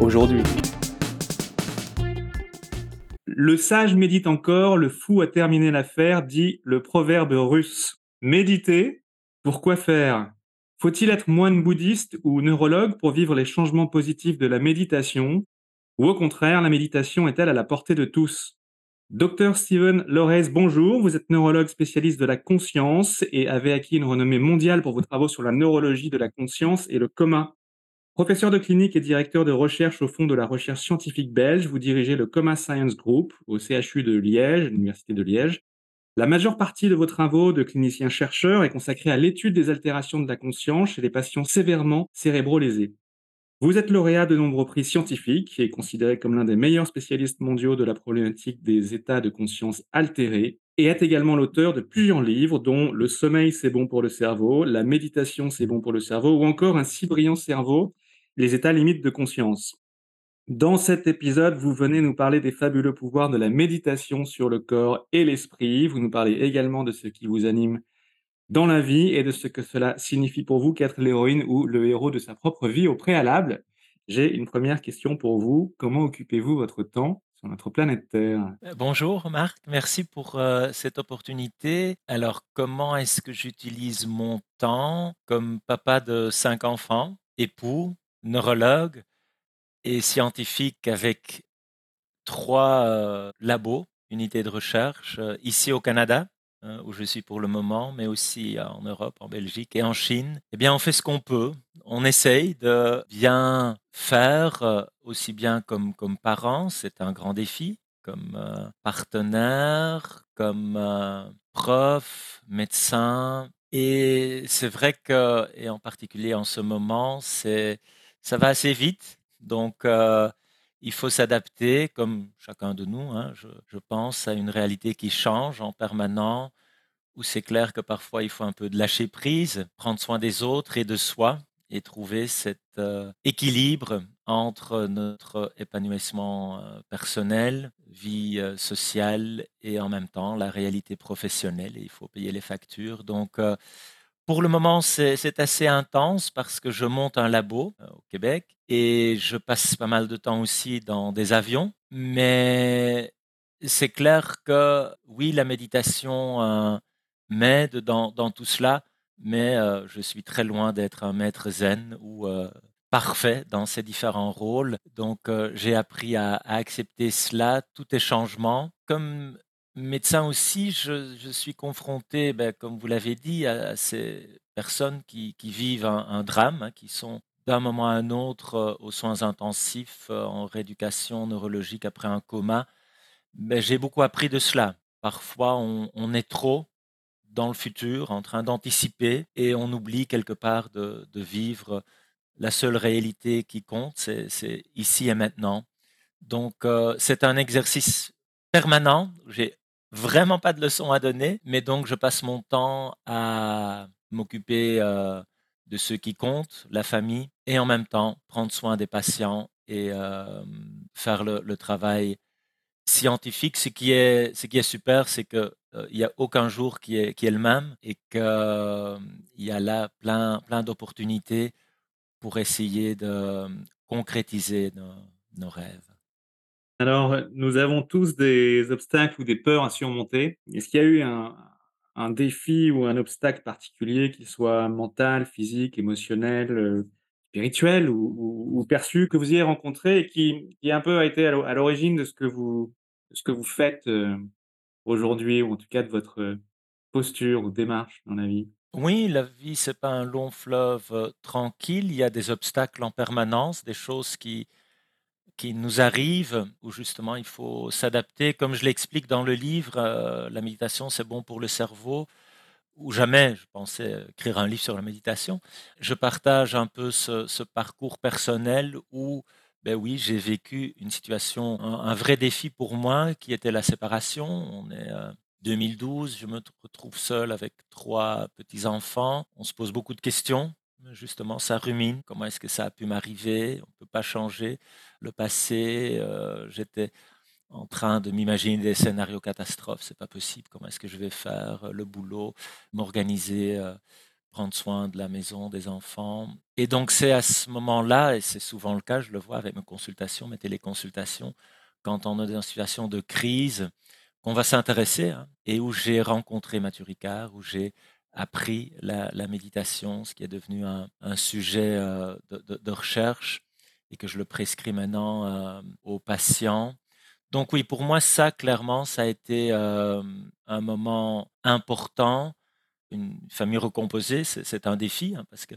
aujourd'hui. Le sage médite encore, le fou a terminé l'affaire, dit le proverbe russe. Méditer, pourquoi faire? Faut-il être moine bouddhiste ou neurologue pour vivre les changements positifs de la méditation? Ou au contraire, la méditation est-elle à la portée de tous? Docteur Steven Lorez, bonjour. Vous êtes neurologue spécialiste de la conscience et avez acquis une renommée mondiale pour vos travaux sur la neurologie de la conscience et le coma. Professeur de clinique et directeur de recherche au Fonds de la recherche scientifique belge, vous dirigez le Coma Science Group au CHU de Liège, l'Université de Liège. La majeure partie de vos travaux de clinicien-chercheur est consacrée à l'étude des altérations de la conscience chez les patients sévèrement cérébro-lésés. Vous êtes lauréat de nombreux prix scientifiques et considéré comme l'un des meilleurs spécialistes mondiaux de la problématique des états de conscience altérés et êtes également l'auteur de plusieurs livres dont Le sommeil c'est bon pour le cerveau, La méditation c'est bon pour le cerveau ou encore Un si brillant cerveau les états limites de conscience. Dans cet épisode, vous venez nous parler des fabuleux pouvoirs de la méditation sur le corps et l'esprit. Vous nous parlez également de ce qui vous anime dans la vie et de ce que cela signifie pour vous qu'être l'héroïne ou le héros de sa propre vie au préalable. J'ai une première question pour vous. Comment occupez-vous votre temps sur notre planète Terre? Euh, Bonjour Marc, merci pour euh, cette opportunité. Alors, comment est-ce que j'utilise mon temps comme papa de cinq enfants, époux, neurologue et scientifique avec trois euh, labos, unités de recherche, euh, ici au Canada, hein, où je suis pour le moment, mais aussi en Europe, en Belgique et en Chine. Eh bien, on fait ce qu'on peut. On essaye de bien faire, euh, aussi bien comme, comme parents, c'est un grand défi, comme partenaire, comme prof, médecin. Et c'est vrai que, et en particulier en ce moment, c'est ça va assez vite. Donc, euh, il faut s'adapter, comme chacun de nous, hein, je, pense, à une réalité qui change en permanent, où c'est clair que parfois il faut un peu de lâcher prise, prendre soin des autres et de soi, et trouver cet euh, équilibre entre notre épanouissement euh, personnel, vie sociale et en même temps la réalité professionnelle. Et il faut payer les factures. Donc, pour le moment, c'est assez intense parce que je monte un labo euh, au Québec et je passe pas mal de temps aussi dans des avions. Mais c'est clair que oui, la méditation euh, m'aide dans, tout cela, mais euh, je suis très loin d'être un maître zen ou parfait dans ces différents rôles. Donc, j'ai appris à, accepter cela, tout est changement. Médecin aussi, je, suis confronté, ben, comme vous l'avez dit, à, ces personnes qui, vivent un, drame, hein, qui sont d'un moment à un autre euh, aux soins intensifs, euh, en rééducation neurologique après un coma. Ben, j'ai beaucoup appris de cela. Parfois, on, est trop dans le futur, en train d'anticiper, et on oublie quelque part de, vivre la seule réalité qui compte, c'est ici et maintenant. Donc, euh, c'est un exercice permanent. J'ai vraiment pas de leçons à donner, mais donc je passe mon temps à m'occuper euh, de ceux qui comptent, la famille, et en même temps prendre soin des patients et euh, faire le, travail scientifique. Ce qui est, super, c'est qu'il euh, n'y a aucun jour qui est, le même et qu'il y a là plein d'opportunités pour essayer de concrétiser nos rêves. Alors, nous avons tous des obstacles ou des peurs à surmonter. Est-ce qu'il y a eu un, défi ou un obstacle particulier, qu'il soit mental, physique, émotionnel, euh, spirituel ou, perçu, que vous ayez rencontré et qui, qui un peu a été à l'origine de ce que vous, faites euh, aujourd'hui, ou en tout cas de votre posture ou démarche dans la vie? Oui, la vie, c'est pas un long fleuve euh, tranquille. Il y a des obstacles en permanence, des choses qui, qui nous arrive, où justement il faut s'adapter. Comme je l'explique dans le livre, euh, la méditation c'est bon pour le cerveau, ou jamais je pensais écrire un livre sur la méditation. Je partage un peu ce, parcours personnel où Ben oui, j'ai vécu une situation, un vrai défi pour moi qui était la séparation. On est, heu, 2012, je me retrouve seul avec 3 petits-enfants. On se pose beaucoup de questions, justement, ça rumine. Comment est-ce que ça a pu m'arriver? On peut pas changer le passé, heu, j'étais en train de m'imaginer des scénarios catastrophes, c'est pas possible. Comment est-ce que je vais faire, heu, le boulot, m'organiser, heu, prendre soin de la maison, des enfants? Et donc c'est à ce moment-là, et c'est souvent le cas, je le vois avec mes consultations, mes téléconsultations, quand on est dans une situation de crise, qu'on va s'intéresser, hein, et où j'ai rencontré Mathieu Ricard, où j'ai appris la méditation, ce qui est devenu un sujet, heu, de recherche et que je le prescris maintenant, hem, aux patients. Donc oui, pour moi, ça, clairement, ça a été, hem, un moment important. Une famille recomposée, c'est un défi, hein, parce que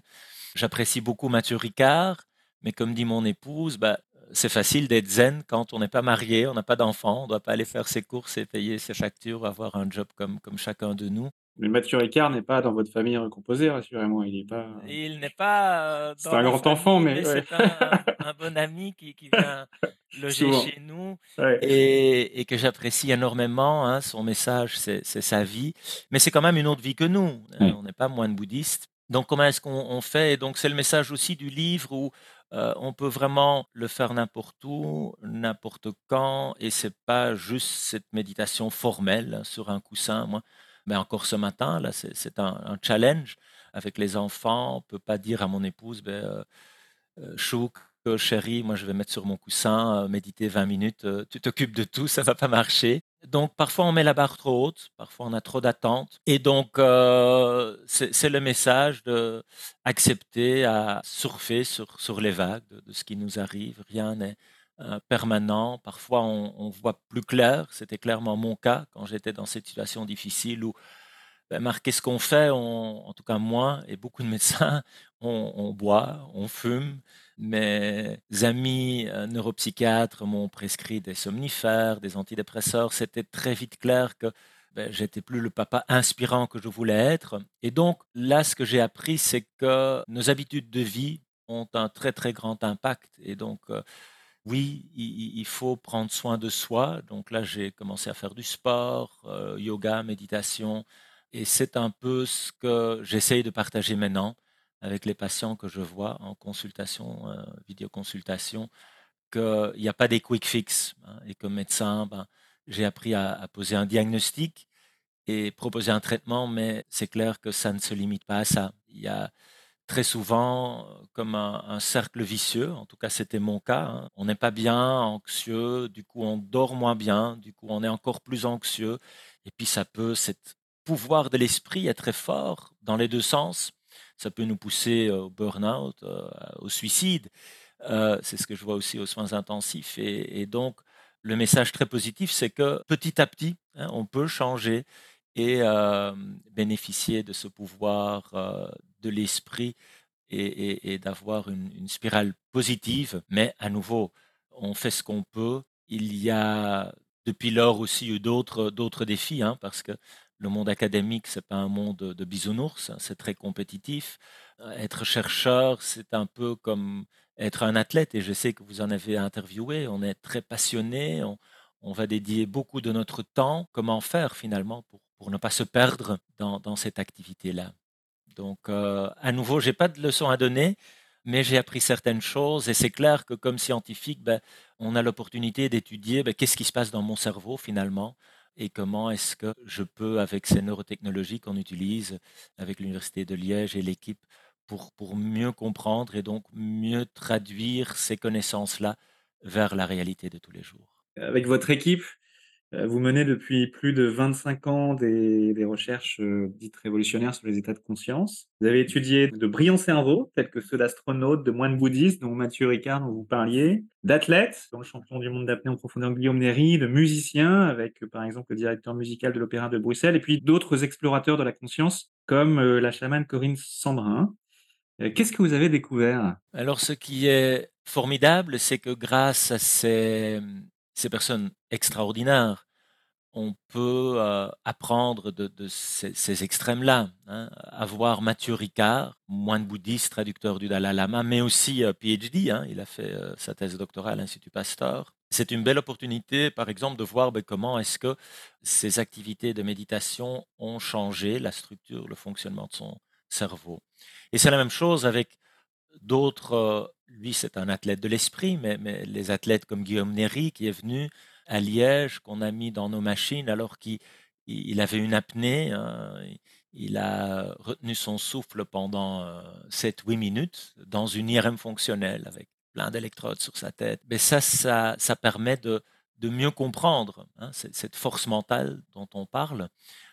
j'apprécie beaucoup Mathieu Ricard, mais comme dit mon épouse, bah, c'est facile d'être zen quand on n'est pas marié, on n'a pas d'enfant, on doit pas aller faire ses courses et payer ses factures, avoir un job comme chacun de nous. Mais Mathieu Ricard n'est pas dans votre famille recomposée, rassurez-moi, il est pas Il n'est pas, heu, c'est un grand enfant, mais ouais. c'est un un bon ami qui qui vient loger Souvent, chez nous ouais. et et que j'apprécie énormément, hein. Son message, c'est sa vie, mais c'est quand même une autre vie que nous, hein, on n'est pas moines bouddhistes. Donc comment est-ce qu'on on fait? Et donc c'est le message aussi du livre où, heu, on peut vraiment le faire n'importe où, n'importe quand et c'est pas juste cette méditation formelle hein, sur un coussin. Moi, ben, encore ce matin, là, c'est un challenge avec les enfants. On peut pas dire à mon épouse: «Beh, heu heu, chouk, heu, chérie, moi je vais mettre sur mon coussin, méditer 20 minutes, tu t'occupes de tout», ça va pas marcher. Donc parfois on met la barre trop haute, parfois on a trop d'attentes et donc c'est le message d'accepter à surfer sur sur les vagues de de ce qui nous arrive. Rien n'est, heu, permanent. Parfois on voit plus clair, c'était clairement mon cas quand j'étais dans cette situation difficile où, bah, Marc, qu'est-ce qu'on fait? On en tout cas moi et beaucoup de médecins, on boit, on fume. Mes amis, heu, neuropsychiatres m'ont prescrit des somnifères, des antidépresseurs. C'était très vite clair que, beh, j'étais plus le papa inspirant que je voulais être et donc là, ce que j'ai appris, c'est que nos habitudes de vie ont un très, très grand impact et donc heu, oui, il faut prendre soin de soi. Donc là, j'ai commencé à faire du sport, heu, yoga, méditation et c'est un peu ce que j'essaye de partager maintenant avec les patients que je vois en consultation, heu, vidéoconsultation, qu'il y a pas des quick fix, hein et comme médecin, ben, j'ai appris à à poser un diagnostic et proposer un traitement, mais c'est clair que ça ne se limite pas à ça. Il y a très souvent, heu, comme un cercle vicieux, en tout cas c'était mon cas, hein. On n'est pas bien, anxieux, du coup on dort moins bien, du coup on est encore plus anxieux et puis ça peut cet pouvoir de l'esprit est très fort dans les 2 sens. Ça peut nous pousser au burn-out, heu, au suicide. C'est ce que je vois aussi aux soins intensifs et donc le message très positif, c'est que petit à petit, hein, on peut changer et bénéficier de ce pouvoir, de l'esprit et d'avoir une spirale positive. Mais à nouveau, on fait ce qu'on peut. Il y a depuis lors aussi eu d'autres défis, hein, parce que le monde académique, c'est pas un monde de bisounours, hein, c'est très compétitif. Heu, être chercheur, c'est un peu comme être un athlète et je sais que vous en avez interviewé. On est très passionné, on va dédier beaucoup de notre temps. Comment faire finalement pour ne pas se perdre dans cette activité-là? Donc heu, à nouveau, j'ai pas de leçons à donner, mais j'ai appris certaines choses et c'est clair que comme scientifique, bah, on a l'opportunité d'étudier, bah, qu'est-ce qui se passe dans mon cerveau finalement et comment est-ce que je peux, avec ces neurotechnologies qu'on utilise avec l'université de Liège et l'équipe pour pour mieux comprendre et donc mieux traduire ces connaissances-là vers la réalité de tous les jours. Avec votre équipe, heu, vous menez depuis plus de 25 ans des recherches, heu, dites révolutionnaires sur les états de conscience. Vous avez étudié de brillants cerveaux, tels que ceux d'astronautes, de moines bouddhistes, dont Mathieu Ricard, dont vous parliez, d'athlètes, dont le champion du monde d'apnée en profondeur Guillaume Néri, de musiciens, avec, heu, par exemple, le directeur musical de l'Opéra de Bruxelles et puis d'autres explorateurs de la conscience, comme, la chamane Corinne Sambrin. Qu'est-ce que vous avez découvert? Alors ce qui est formidable, c'est que grâce à ces, ces personnes extraordinaires on peut euh, apprendre de, ces, extrêmes-là. Hein. Avoir Mathieu Ricard, moine bouddhiste, traducteur du Dalai Lama, mais aussi euh, PhD, hein. il a fait euh, sa thèse doctorale à l'Institut Pasteur. C'est une belle opportunité, par exemple, de voir ben, comment est-ce que ces activités de méditation ont changé la structure, le fonctionnement de son cerveau. Et c'est la même chose avec d'autres. Lui, c'est un athlète de l'esprit, mais, les athlètes comme Guillaume Néry, qui est venu à Liège qu'on a mis dans nos machines alors qu'il avait une apnée. Hein, il a retenu son souffle pendant 7-8 minutes dans une IRM fonctionnelle avec plein d'électrodes sur sa tête. Mais ça, ça, ça permet de, mieux comprendre hein, cette force mentale dont on parle.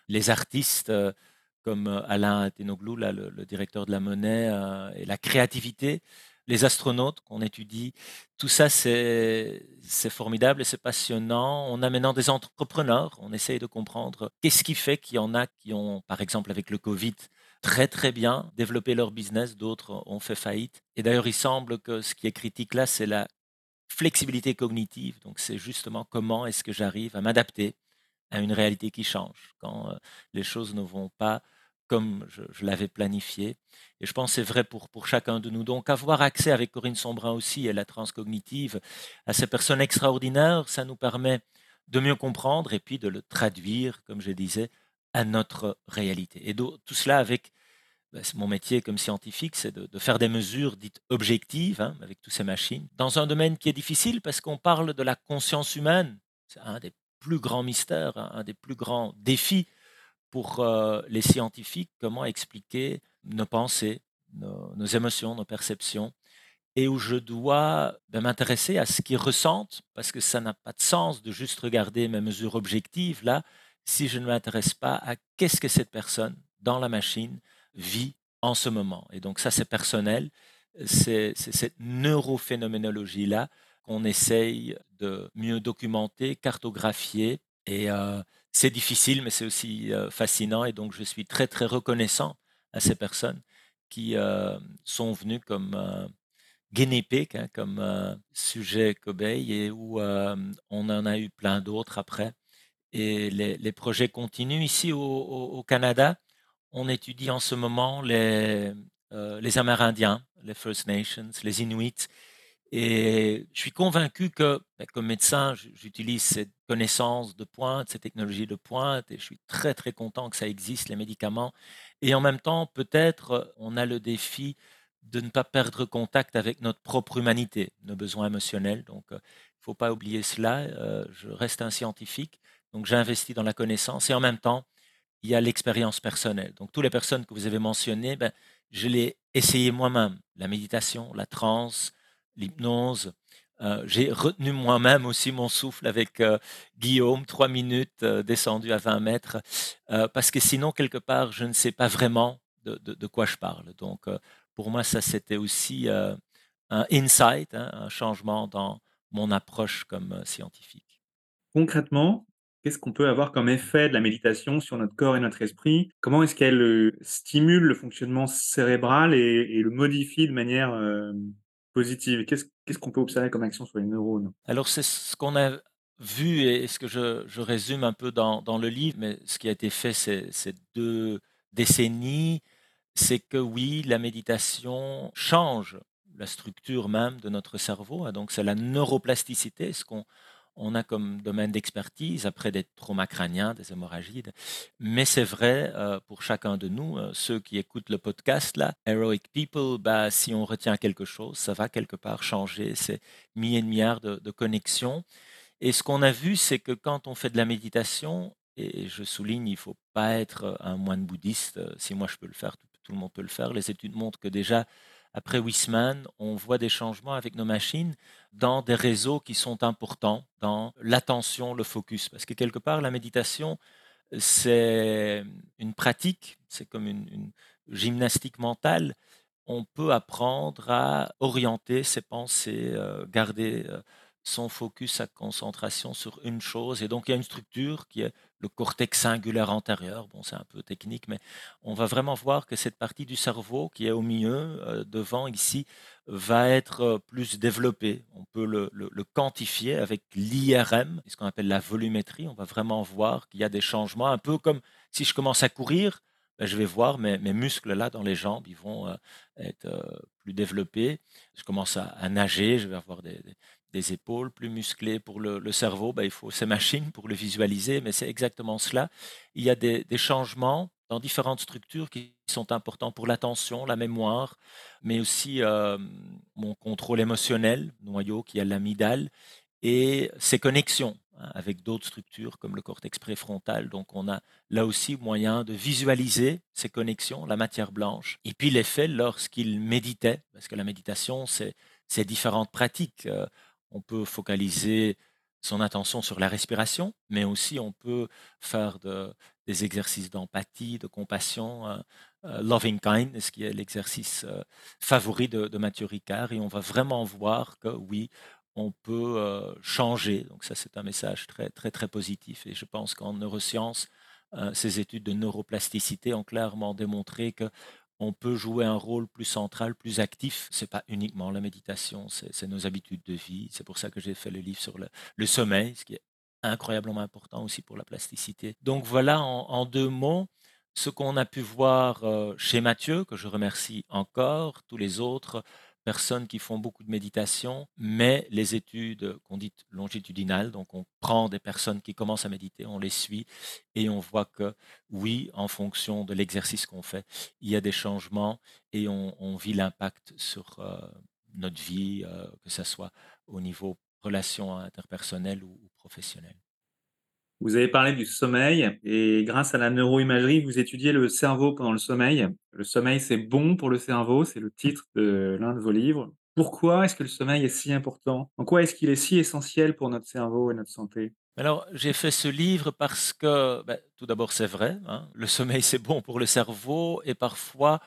Les artistes comme Alain Tenoglou, là, le, le, directeur de la monnaie, et la créativité les astronautes qu'on étudie. Tout ça, c'est formidable et c'est passionnant. On a maintenant des entrepreneurs. On essaye de comprendre qu'est-ce qui fait qu'il y en a qui ont, par exemple, avec le Covid, très très bien développé leur business, d'autres ont fait faillite. Et d'ailleurs, il semble que ce qui est critique là, c'est la flexibilité cognitive. Donc, c'est justement comment est-ce que j'arrive à m'adapter à une réalité qui change quand euh, les choses ne vont pas comme je, l'avais planifié. Et je pense que c'est vrai pour, pour chacun de nous. Donc avoir accès avec Corinne Sombrin aussi à la transcognitive, à ces personnes extraordinaires, ça nous permet de mieux comprendre et puis de le traduire, comme je disais, à notre réalité. Et tout cela avec ben, mon métier comme scientifique, c'est de, faire des mesures dites objectives hein, avec toutes ces machines, dans un domaine qui est difficile parce qu'on parle de la conscience humaine. C'est un des plus grands mystères, un des plus grands défis pour les scientifiques comment expliquer nos pensées, nos, émotions, nos perceptions, et où je dois ben, m'intéresser à ce qu'ils ressentent, parce que ça n'a pas de sens de juste regarder mes mesures objectives là, si je ne m'intéresse pas à qu'est-ce que cette personne dans la machine vit en ce moment. Et donc ça, c'est personnel, c'est cette neurophénoménologie-là qu'on essaye de mieux documenter, cartographier et c'est difficile, mais c'est aussi fascinant. Et donc, je suis très, très reconnaissant à ces personnes qui sont venues comme guinea hein, comme sujet cobaye, et où on en a eu plein d'autres après. Et les, projets continuent. Ici, au, Canada, on étudie en ce moment les Amérindiens, les First Nations, les Inuits, et je suis convaincu que, ben, comme médecin, j'utilise cette connaissance de pointe, ces technologies de pointe, et je suis très très content que ça existe, les médicaments. Et en même temps, peut-être, on a le défi de ne pas perdre contact avec notre propre humanité, nos besoins émotionnels. Donc, il ne faut pas oublier cela. je reste un scientifique, donc j'investis dans la connaissance, et en même temps, il y a l'expérience personnelle. Donc, toutes les personnes que vous avez mentionnées, ben, je l'ai essayé moi-même. La méditation, la transe, l'hypnose. Euh, j'ai retenu moi-même aussi mon souffle avec euh, Guillaume, trois minutes euh, descendu à 20 mètres, parce que sinon, quelque part, je ne sais pas vraiment de, quoi je parle. Donc, pour moi, ça, c'était aussi un insight, hein, un changement dans mon approche comme scientifique. Concrètement, qu'est-ce qu'on peut avoir comme effet de la méditation sur notre corps et notre esprit? Comment est-ce qu'elle stimule le fonctionnement cérébral et le modifie de manière positive. Qu'est-ce qu'on peut observer comme action sur les neurones? Alors, c'est ce qu'on a vu et ce que je, résume un peu dans, le livre, mais ce qui a été fait ces, deux décennies, c'est que oui, la méditation change la structure même de notre cerveau. Hein. Donc, c'est la neuroplasticité, on a comme domaine d'expertise, après des traumas crâniens, des hémorragies. Mais c'est vrai euh, pour chacun de nous, euh, ceux qui écoutent le podcast, là, Heroic People, bah, si on retient quelque chose, ça va quelque part changer ces milliers de milliards de, connexions. Et ce qu'on a vu, c'est que quand on fait de la méditation, et je souligne, il ne faut pas être un moine bouddhiste, euh, si moi je peux le faire, tout le monde peut le faire. Les études montrent que déjà après Wisman, on voit des changements avec nos machines dans des réseaux qui sont importants dans l'attention, le focus. Parce que quelque part, la méditation, c'est une pratique, c'est comme une, gymnastique mentale. On peut apprendre à orienter ses pensées, euh, garder euh, son focus, sa concentration sur une chose. Et donc, il y a une structure qui est le cortex singulaire antérieur. Bon, c'est un peu technique, mais on va vraiment voir que cette partie du cerveau qui est au milieu, euh, devant ici, va être euh, plus développée. On peut le, le quantifier avec l'IRM, ce qu'on appelle la volumétrie. On va vraiment voir qu'il y a des changements, un peu comme si je commence à courir, ben, je vais voir mes, muscles là dans les jambes, ils vont euh, être plus développés. Je commence à, nager, je vais avoir des, épaules plus musclées. Pour le, cerveau, ben, il faut ces machines pour le visualiser, mais c'est exactement cela. Il y a des, des, changements dans différentes structures qui sont importants pour l'attention, la mémoire, mais aussi euh, mon contrôle émotionnel, noyau qui a l'amygdale, et ses connexions. Hein, avec d'autres structures comme le cortex préfrontal. Donc on a là aussi moyen de visualiser ces connexions, la matière blanche. Et puis l'effet lorsqu'il méditait, parce que la méditation, c'est différentes pratiques. Euh, on peut focaliser son attention sur la respiration, mais aussi on peut faire des exercices d'empathie, de compassion, euh, euh, loving kindness, qui est l'exercice favori de, de Mathieu Ricard, et on va vraiment voir que oui, on peut changer. Donc ça, c'est un message très, très, très positif. Et je pense qu'en neurosciences, ces études de neuroplasticité ont clairement démontré que on peut jouer un rôle plus central, plus actif. C'est pas uniquement la méditation, c'est nos habitudes de vie. C'est pour ça que j'ai fait le livre sur le, sommeil, ce qui est incroyablement important aussi pour la plasticité. Donc voilà, en, deux mots, ce qu'on a pu voir chez Mathieu, que je remercie encore, tous les autres personnes qui font beaucoup de méditation, mais les études qu'on dit longitudinales, donc on prend des personnes qui commencent à méditer, on les suit et on voit que oui, en fonction de l'exercice qu'on fait, il y a des changements et on, vit l'impact sur euh, notre vie, euh, que ce soit au niveau relations interpersonnelles ou, ou professionnelles. Vous avez parlé du sommeil et grâce à la neuroimagerie, vous étudiez le cerveau pendant le sommeil. Le sommeil, c'est bon pour le cerveau, c'est le titre de l'un de vos livres. Pourquoi est-ce que le sommeil est si important? En quoi est-ce qu'il est si essentiel pour notre cerveau et notre santé? Alors, j'ai fait ce livre parce que, ben, tout d'abord, c'est vrai, hein, le sommeil, c'est bon pour le cerveau, et parfois,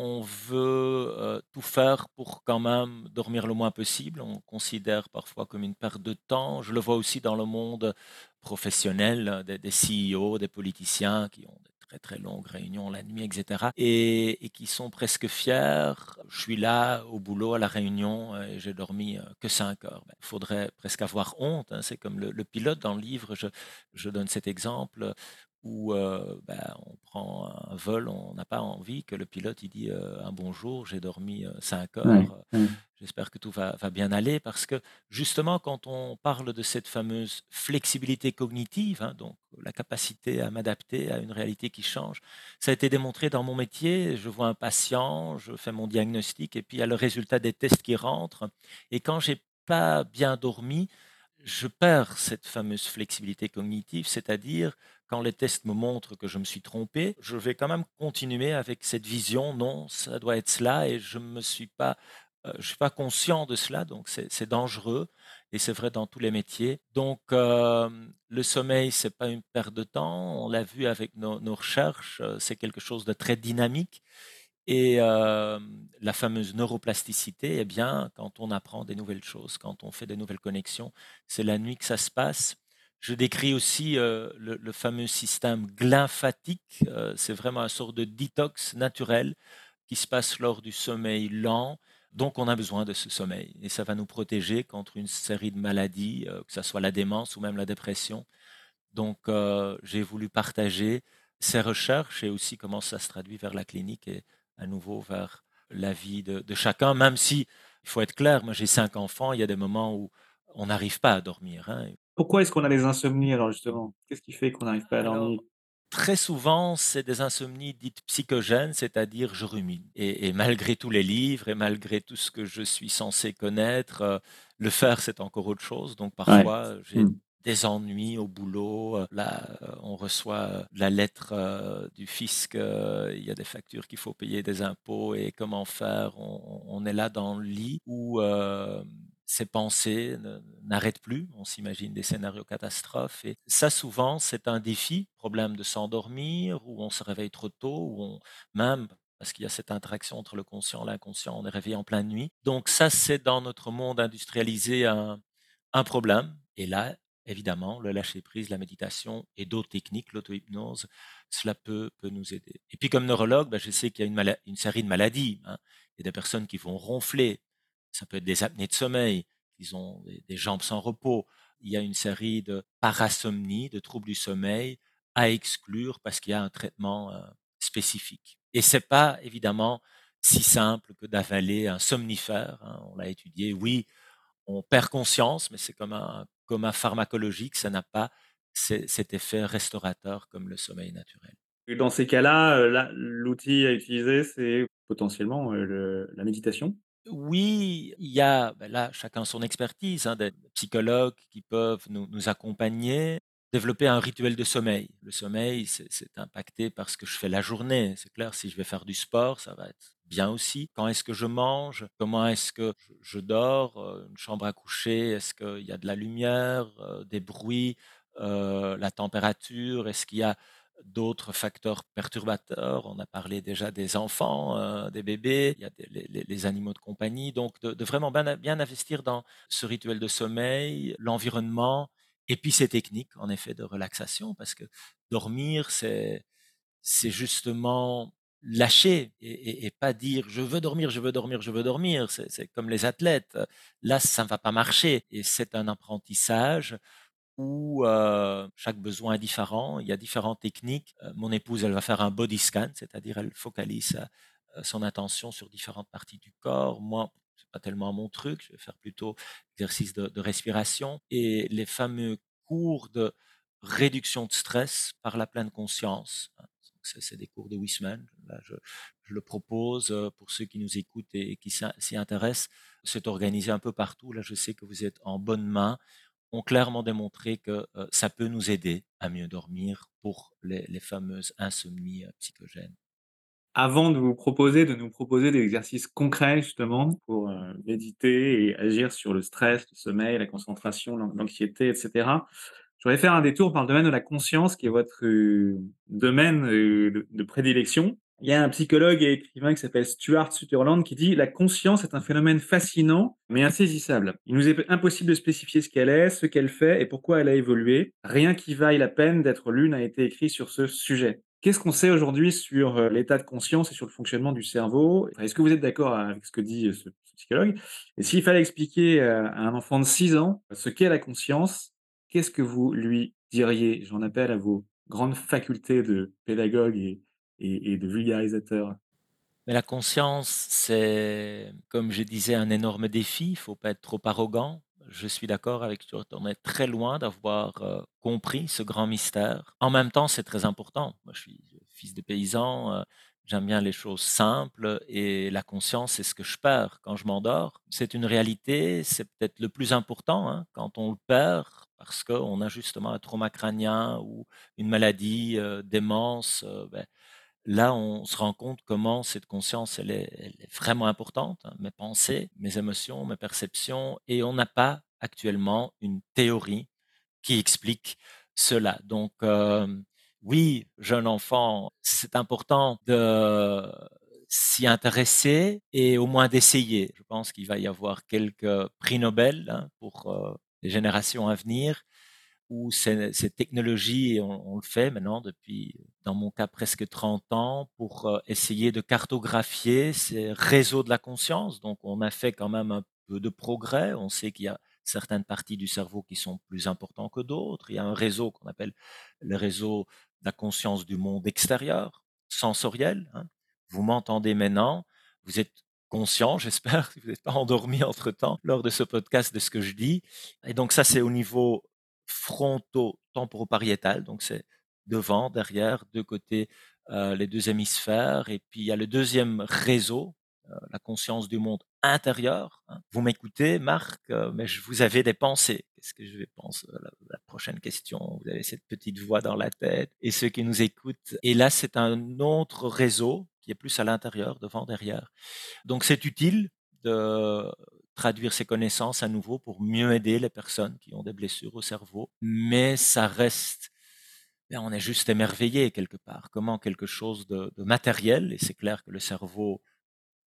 on veut euh, tout faire pour quand même dormir le moins possible. On considère parfois comme une perte de temps. Je le vois aussi dans le monde professionnel, des, des CEO, des politiciens qui ont très très longues réunions la nuit, etc. Et, qui sont presque fiers. Je suis là au boulot, à la réunion, euh, et j'ai dormi euh, que 5 heures. Il ben, faudrait presque avoir honte. Hein. C'est comme le, pilote dans le livre, je donne cet exemple où ben, on prend un vol, on n'a pas envie que le pilote il dit un bonjour, j'ai dormi 5 heures, j'espère que tout va, va, bien aller, parce que justement quand on parle de cette fameuse flexibilité cognitive, hein, donc la capacité à m'adapter à une réalité qui change, ça a été démontré dans mon métier, je vois un patient, je fais mon diagnostic, et puis il y a le résultat des tests qui rentrent, et quand j'ai pas bien dormi, je perds cette fameuse flexibilité cognitive, c'est-à-dire quand les tests me montrent que je me suis trompé, je vais quand même continuer avec cette vision, non, ça doit être cela, et je ne suis pas, euh, suis pas conscient de cela, donc c'est dangereux, et c'est vrai dans tous les métiers. Donc euh, le sommeil, c'est pas une perte de temps, on l'a vu avec nos, recherches, euh, c'est quelque chose de très dynamique. Et la fameuse neuroplasticité, eh bien, quand on apprend des nouvelles choses, quand on fait des nouvelles connexions, c'est la nuit que ça se passe. Je décris aussi le, fameux système glymphatique. c'est vraiment une sorte de détox naturel qui se passe lors du sommeil lent. Donc, on a besoin de ce sommeil et ça va nous protéger contre une série de maladies, que ce soit la démence ou même la dépression. Donc, j'ai voulu partager ces recherches et aussi comment ça se traduit vers la clinique et à nouveau vers la vie de, chacun, même si, il faut être clair, moi j'ai cinq enfants, il y a des moments où on n'arrive pas à dormir. Hein. Pourquoi est-ce qu'on a des insomnies alors justement? Qu'est-ce qui fait qu'on n'arrive pas à dormir? Très souvent, c'est des insomnies dites psychogènes, c'est-à-dire je rumine. Et, malgré tous les livres et malgré tout ce que je suis censé connaître, euh, le faire, c'est encore autre chose. Donc parfois, j'ai mmh des ennuis au boulot. Euh, là, euh, on reçoit euh, la lettre du fisc, il y a des factures qu'il faut payer, des impôts, et comment faire on, est là dans le lit où ces pensées n'arrêtent plus. On s'imagine des scénarios catastrophes. Et ça, souvent, c'est un défi, problème de s'endormir, où on se réveille trop tôt, ou on, même parce qu'il y a cette interaction entre le conscient et l'inconscient, on est réveillé en pleine nuit. Donc ça, c'est dans notre monde industrialisé un, problème. Et là, évidemment, le lâcher-prise, la méditation et d'autres techniques, l'auto-hypnose, cela peut, peut nous aider. Et puis comme neurologue, ben, je sais qu'il y a une, une série de maladies. Hein. Il y a des personnes qui vont ronfler, ça peut être des apnées de sommeil, ils ont des, jambes sans repos. Il y a une série de parasomnies, de troubles du sommeil à exclure parce qu'il y a un traitement euh, spécifique. Et c'est pas évidemment si simple que d'avaler un somnifère. Hein. On l'a étudié. Oui, on perd conscience, mais c'est comme un, comme un pharmacologique, ça n'a pas cet effet restaurateur comme le sommeil naturel. Dans ces cas-là, euh, l'outil à utiliser, c'est potentiellement euh, la méditation oui, il y a, ben là, chacun son expertise, hein, des psychologues qui peuvent nous, accompagner, développer un rituel de sommeil. Le sommeil, c'est impacté par ce que je fais la journée. C'est clair, si je vais faire du sport, ça va être bien aussi. Quand est-ce que je mange? Comment est-ce que je, dors? Euh, Une chambre à coucher Est-ce qu'il y a de la lumière, euh, des bruits, euh, la température? Est-ce qu'il y a d'autres facteurs perturbateurs. On a parlé déjà des enfants, euh, des bébés, il y a les, animaux de compagnie. Donc, de, vraiment bien, investir dans ce rituel de sommeil, l'environnement, et puis ces techniques, en effet, de relaxation, parce que dormir, c'est, c'est justement lâcher et, pas dire je veux dormir, je veux dormir, je veux dormir. C'est, comme les athlètes. Là, ça ne va pas marcher. Et c'est un apprentissage où chaque besoin est différent. Il y a différentes techniques. mon épouse, elle va faire un body scan, c'est-à-dire elle focalise son attention sur différentes parties du corps. Moi, c'est pas tellement mon truc. Je vais faire plutôt exercice de, respiration et les fameux cours de réduction de stress par la pleine conscience. Hein. C'est des cours de Wisman. je, le propose pour ceux qui nous écoutent et qui s'y intéressent. C'est organisé un peu partout. Là, je sais que vous êtes en bonne main ont clairement démontré que ça peut nous aider à mieux dormir pour les, fameuses insomnies psychogènes. Avant de vous proposer, de nous proposer des exercices concrets justement pour méditer et agir sur le stress, le sommeil, la concentration, l'anxiété, etc., je voudrais faire un détour par le domaine de la conscience, qui est votre domaine de prédilection. Il y a un psychologue et écrivain qui s'appelle Stuart Sutherland qui dit La conscience est un phénomène fascinant mais insaisissable. Il nous est impossible de spécifier ce qu'elle est, ce qu'elle fait et pourquoi elle a évolué. Rien qui vaille la peine d'être lu n'a été écrit sur ce sujet. Qu'est-ce qu'on sait aujourd'hui sur euh, l'état de conscience et sur le fonctionnement du cerveau? Est-ce que vous êtes d'accord avec ce que dit euh, ce psychologue? Et s'il fallait expliquer euh, à un enfant de 6 ans ce qu'est la conscience, qu'est-ce que vous lui diriez? J'en appelle à vos grandes facultés de pédagogue et, et, de vulgarisateur Mais la conscience, c'est, comme je disais, un énorme défi. Il ne faut pas être trop arrogant. Je suis d'accord avec toi. On est très loin d'avoir euh, compris ce grand mystère. En même temps, c'est très important. Moi, je suis fils de paysan. Euh, j'aime bien les choses simples et la conscience, c'est ce que je perds quand je m'endors. C'est une réalité, c'est peut-être le plus important hein, quand on le perd parce qu'on a justement un trauma crânien ou une maladie, euh, démence. Ben, là, on se rend compte comment cette conscience, elle est, vraiment importante, hein, mes pensées, mes émotions, mes perceptions, et on n'a pas actuellement une théorie qui explique cela. Donc, oui, jeune enfant, c'est important de s'y intéresser et au moins d'essayer. Je pense qu'il va y avoir quelques prix Nobel hein, pour les générations à venir où cette technologie, on, le fait maintenant depuis, dans mon cas, presque 30 ans, pour euh, essayer de cartographier ces réseaux de la conscience. Donc, on a fait quand même un peu de progrès. On sait qu'il y a certaines parties du cerveau qui sont plus importantes que d'autres. Il y a un réseau qu'on appelle le réseau de la conscience du monde extérieur, sensoriel. Hein. Vous m'entendez maintenant, vous êtes conscient, j'espère, que vous n'êtes pas endormi entre-temps lors de ce podcast de ce que je dis. Et donc ça, c'est au niveau fronto-temporopariétal, donc c'est devant, derrière, deux côtés, euh, les deux hémisphères. Et puis il y a le deuxième réseau, euh, la conscience du monde intérieur. Hein. Vous m'écoutez, Marc, euh, mais je, vous avez des pensées. Qu'est-ce que je vais penser la, la, prochaine question? Vous avez cette petite voix dans la tête. Et ceux qui nous écoutent. Et là, c'est un autre réseau qui est plus à l'intérieur, devant, derrière. Donc c'est utile de traduire ces connaissances à nouveau pour mieux aider les personnes qui ont des blessures au cerveau. Mais ça reste, ben, on est juste émerveillé quelque part. Comment quelque chose de, matériel, et c'est clair que le cerveau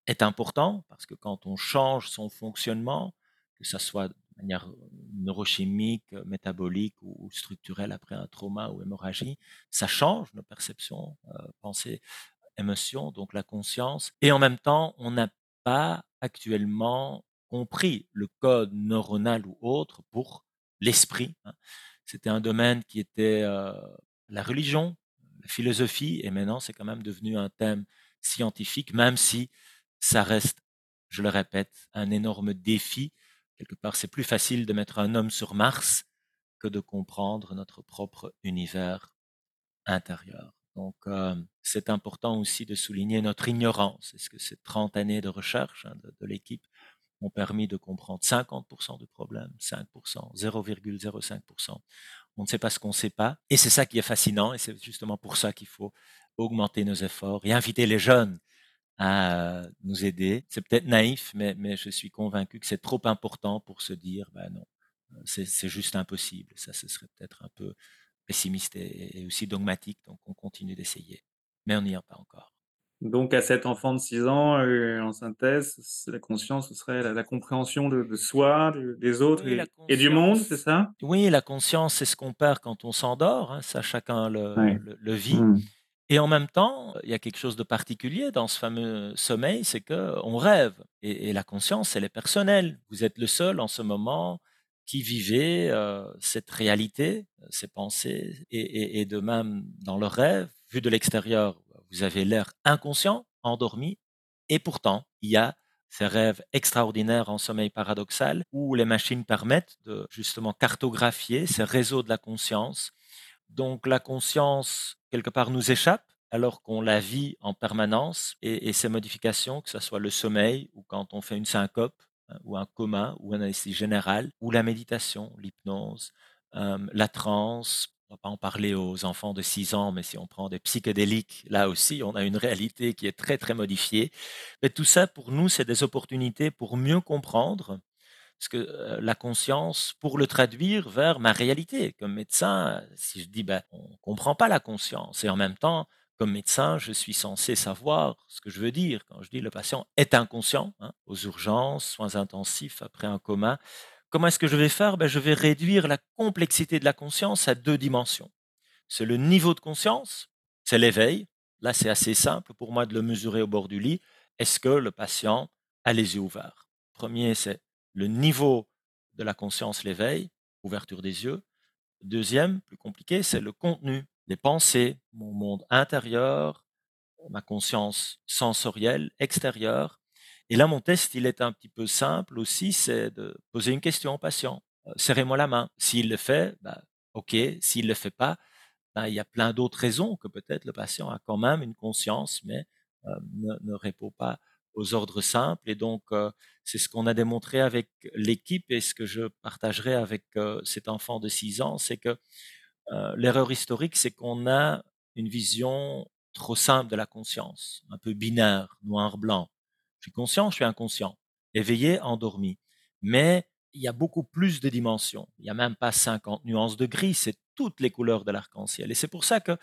est important, parce que quand on change son fonctionnement, que ce soit de manière neurochimique, métabolique ou, structurelle après un trauma ou hémorragie. Ça change nos perceptions, pensées, émotions, donc la conscience. Et en même temps, on n'a pas actuellement compris le code neuronal ou autre pour l'esprit. Hein. C'était un domaine qui était la religion, la philosophie, et maintenant c'est quand même devenu un thème scientifique, même si ça reste, je le répète, un énorme défi. Quelque part, c'est plus facile de mettre un homme sur Mars que de comprendre notre propre univers intérieur. Donc, c'est important aussi de souligner notre ignorance. Est-ce que ces 30 années de recherche hein, de, l'équipe ont permis de comprendre 50% du problème, 5%, 0,05% On ne sait pas ce qu'on ne sait pas. Et c'est ça qui est fascinant. Et c'est justement pour ça qu'il faut augmenter nos efforts et inviter les jeunes à nous aider. C'est peut-être naïf, mais, je suis convaincu que c'est trop important pour se dire, ben non, c'est juste impossible. Ça, ce serait peut-être un peu pessimiste et, aussi dogmatique, donc on continue d'essayer. Mais on n'y est pas encore. Donc à cet enfant de 6 ans, euh, en synthèse, la conscience, ce serait la, compréhension de, soi, des autres et, du monde, c'est ça? Oui, la conscience, c'est ce qu'on perd quand on s'endort, hein, ça chacun le, le, vit. Mmh. Et en même temps, il y a quelque chose de particulier dans ce fameux sommeil, c'est qu'on rêve. Et, et, la conscience, elle est personnelle. Vous êtes le seul en ce moment qui vivait cette réalité, ces pensées, et, de même dans le rêve, vu de l'extérieur, vous avez l'air inconscient, endormi, et pourtant, il y a ces rêves extraordinaires en sommeil paradoxal où les machines permettent de justement cartographier ces réseaux de la conscience. Donc la conscience, quelque part, nous échappe alors qu'on la vit en permanence et, ces modifications, que ce soit le sommeil ou quand on fait une syncope, Hein, ou un coma, ou un anesthésie générale, ou la méditation, l'hypnose, la transe. On va pas en parler aux enfants de 6 ans, mais si on prend des psychédéliques, là aussi, on a une réalité qui est très, très modifiée. Mais tout ça, pour nous, c'est des opportunités pour mieux comprendre parce que la conscience, pour le traduire vers ma réalité. Comme médecin, si je dis, ben, on ne comprend pas la conscience, et en même temps, comme médecin, je suis censé savoir ce que je veux dire quand je dis le patient est inconscient hein, aux urgences, soins intensifs après un coma. Comment est-ce que je vais faire? Ben, Je vais réduire la complexité de la conscience à deux dimensions. C'est le niveau de conscience, c'est l'éveil. Là, c'est assez simple pour moi de le mesurer au bord du lit. Est-ce que le patient a les yeux ouverts? Premier, c'est le niveau de la conscience, l'éveil, ouverture des yeux. Deuxième, plus compliqué, c'est le contenu les pensées, mon monde intérieur, ma conscience sensorielle extérieure. Et là, mon test, il est un petit peu simple aussi, c'est de poser une question au patient. Euh, serrez-moi la main. S'il le fait, bah, ok. S'il le fait pas, bah, il y a plein d'autres raisons que peut-être le patient a quand même une conscience, mais euh, ne, répond pas aux ordres simples. Et donc, euh, c'est ce qu'on a démontré avec l'équipe et ce que je partagerai avec cet enfant de 6 ans, c'est que l'erreur historique, c'est qu'on a une vision trop simple de la conscience, un peu binaire, noir-blanc. Je suis conscient, je suis inconscient, éveillé, endormi. Mais il y a beaucoup plus de dimensions. Il n'y a même pas 50 nuances de gris, c'est toutes les couleurs de l'arc-en-ciel. Et c'est pour ça que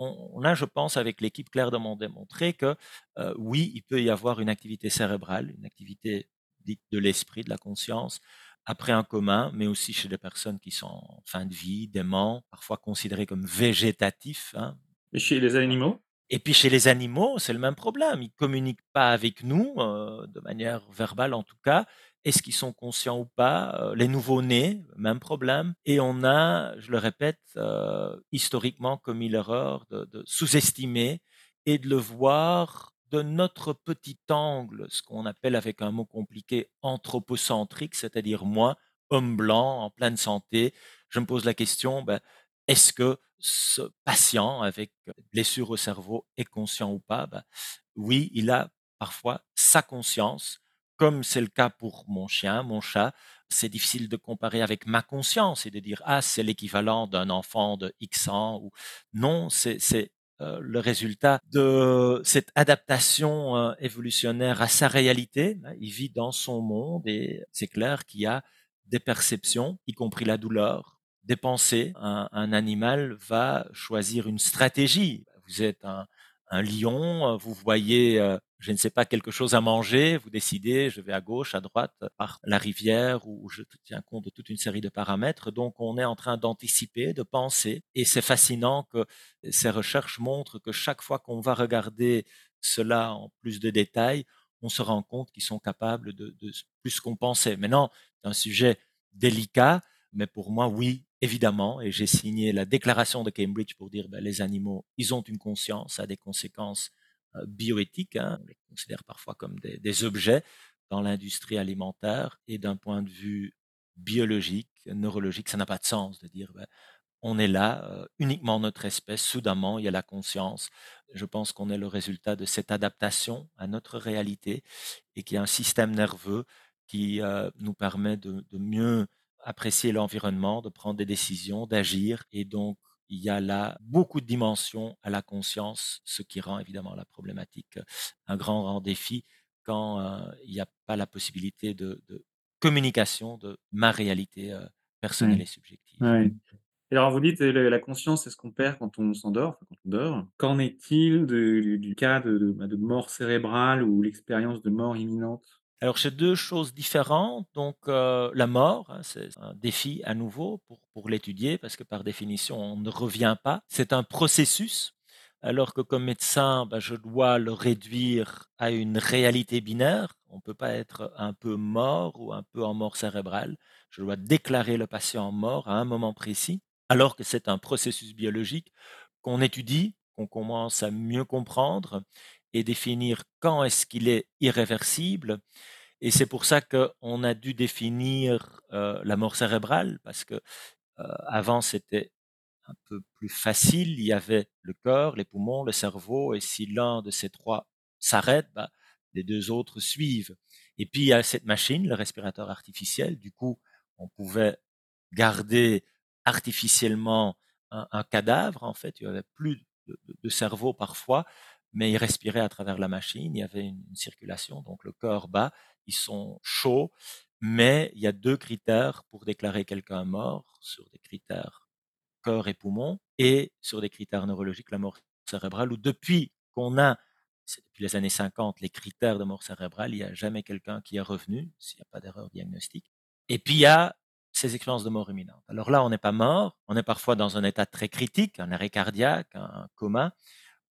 on, a, je pense, avec l'équipe clairement démontré que euh, oui, il peut y avoir une activité cérébrale, une activité dite de l'esprit, de la conscience, après un commun, mais aussi chez des personnes qui sont en fin de vie, déments, parfois considérés comme végétatifs. Hein. Et chez les animaux? Et puis chez les animaux, c'est le même problème. Ils ne communiquent pas avec nous, euh, de manière verbale en tout cas. Est-ce qu'ils sont conscients ou pas euh, Les nouveaux-nés, même problème. Et on a, je le répète, euh, historiquement commis l'erreur de, de sous-estimer et de le voir de notre petit angle, ce qu'on appelle avec un mot compliqué anthropocentrique, c'est-à-dire moi, homme blanc, en pleine santé, je me pose la question, ben, est-ce que ce patient avec blessure au cerveau est conscient ou pas? Ben, Oui, il a parfois sa conscience, comme c'est le cas pour mon chien, mon chat. C'est difficile de comparer avec ma conscience et de dire ah c'est l'équivalent d'un enfant de X ans ou non c'est euh, le résultat de cette adaptation euh, évolutionnaire à sa réalité. Hein, il vit dans son monde et c'est clair qu'il y a des perceptions, y compris la douleur, des pensées. Un, animal va choisir une stratégie. Vous êtes un, lion, vous voyez, euh, je ne sais pas, quelque chose à manger, vous décidez, je vais à gauche, à droite, par la rivière, ou je tiens compte de toute une série de paramètres. Donc, on est en train d'anticiper, de penser, et c'est fascinant que ces recherches montrent que chaque fois qu'on va regarder cela en plus de détails, on se rend compte qu'ils sont capables de, de plus qu'on pensait. Maintenant, c'est un sujet délicat, mais pour moi, oui, évidemment, et j'ai signé la déclaration de Cambridge pour dire ben, les animaux, ils ont une conscience, ça a des conséquences euh, bioéthiques, hein, on les considère parfois comme des, objets dans l'industrie alimentaire, et d'un point de vue biologique, neurologique, ça n'a pas de sens de dire ben, on est là, euh, uniquement notre espèce, soudainement, il y a la conscience. Je pense qu'on est le résultat de cette adaptation à notre réalité et qu'il y a un système nerveux qui euh, nous permet de mieux apprécier l'environnement, de prendre des décisions, d'agir. Et donc, il y a là beaucoup de dimensions à la conscience, ce qui rend évidemment la problématique un grand, grand défi quand euh, il n'y a pas la possibilité de, de, communication de ma réalité euh, personnelle et subjective. Oui. Alors, vous dites la conscience, c'est ce qu'on perd quand on s'endort, quand on dort. Qu'en est-il du, du, cas de, de, bah, de mort cérébrale ou l'expérience de mort imminente? Alors, c'est deux choses différentes. Donc, euh, la mort, hein, c'est un défi à nouveau pour, pour l'étudier parce que par définition, on ne revient pas. C'est un processus, alors que comme médecin, bah, je dois le réduire à une réalité binaire. On ne peut pas être un peu mort ou un peu en mort cérébrale. Je dois déclarer le patient mort à un moment précis, alors que c'est un processus biologique qu'on étudie, qu'on commence à mieux comprendre et définir quand est-ce qu'il est irréversible. Et c'est pour ça qu'on a dû définir euh, la mort cérébrale, parce que euh, avant c'était un peu plus facile. Il y avait le cœur, les poumons, le cerveau, et si l'un de ces trois s'arrête, bah, les deux autres suivent. Et puis il y a cette machine, le respirateur artificiel. Du coup, on pouvait garder artificiellement un, cadavre. En fait, il y avait plus de cerveau parfois, mais ils respiraient à travers la machine, il y avait une, circulation, donc le cœur bat, ils sont chauds, mais il y a deux critères pour déclarer quelqu'un mort, sur des critères cœur et poumon, et sur des critères neurologiques, la mort cérébrale, où depuis qu'on a, depuis les années 50, les critères de mort cérébrale, il n'y a jamais quelqu'un qui est revenu, s'il n'y a pas d'erreur diagnostique. Et puis il y a ces expériences de mort imminente. Alors là, on n'est pas mort, on est parfois dans un état très critique, un arrêt cardiaque, un coma,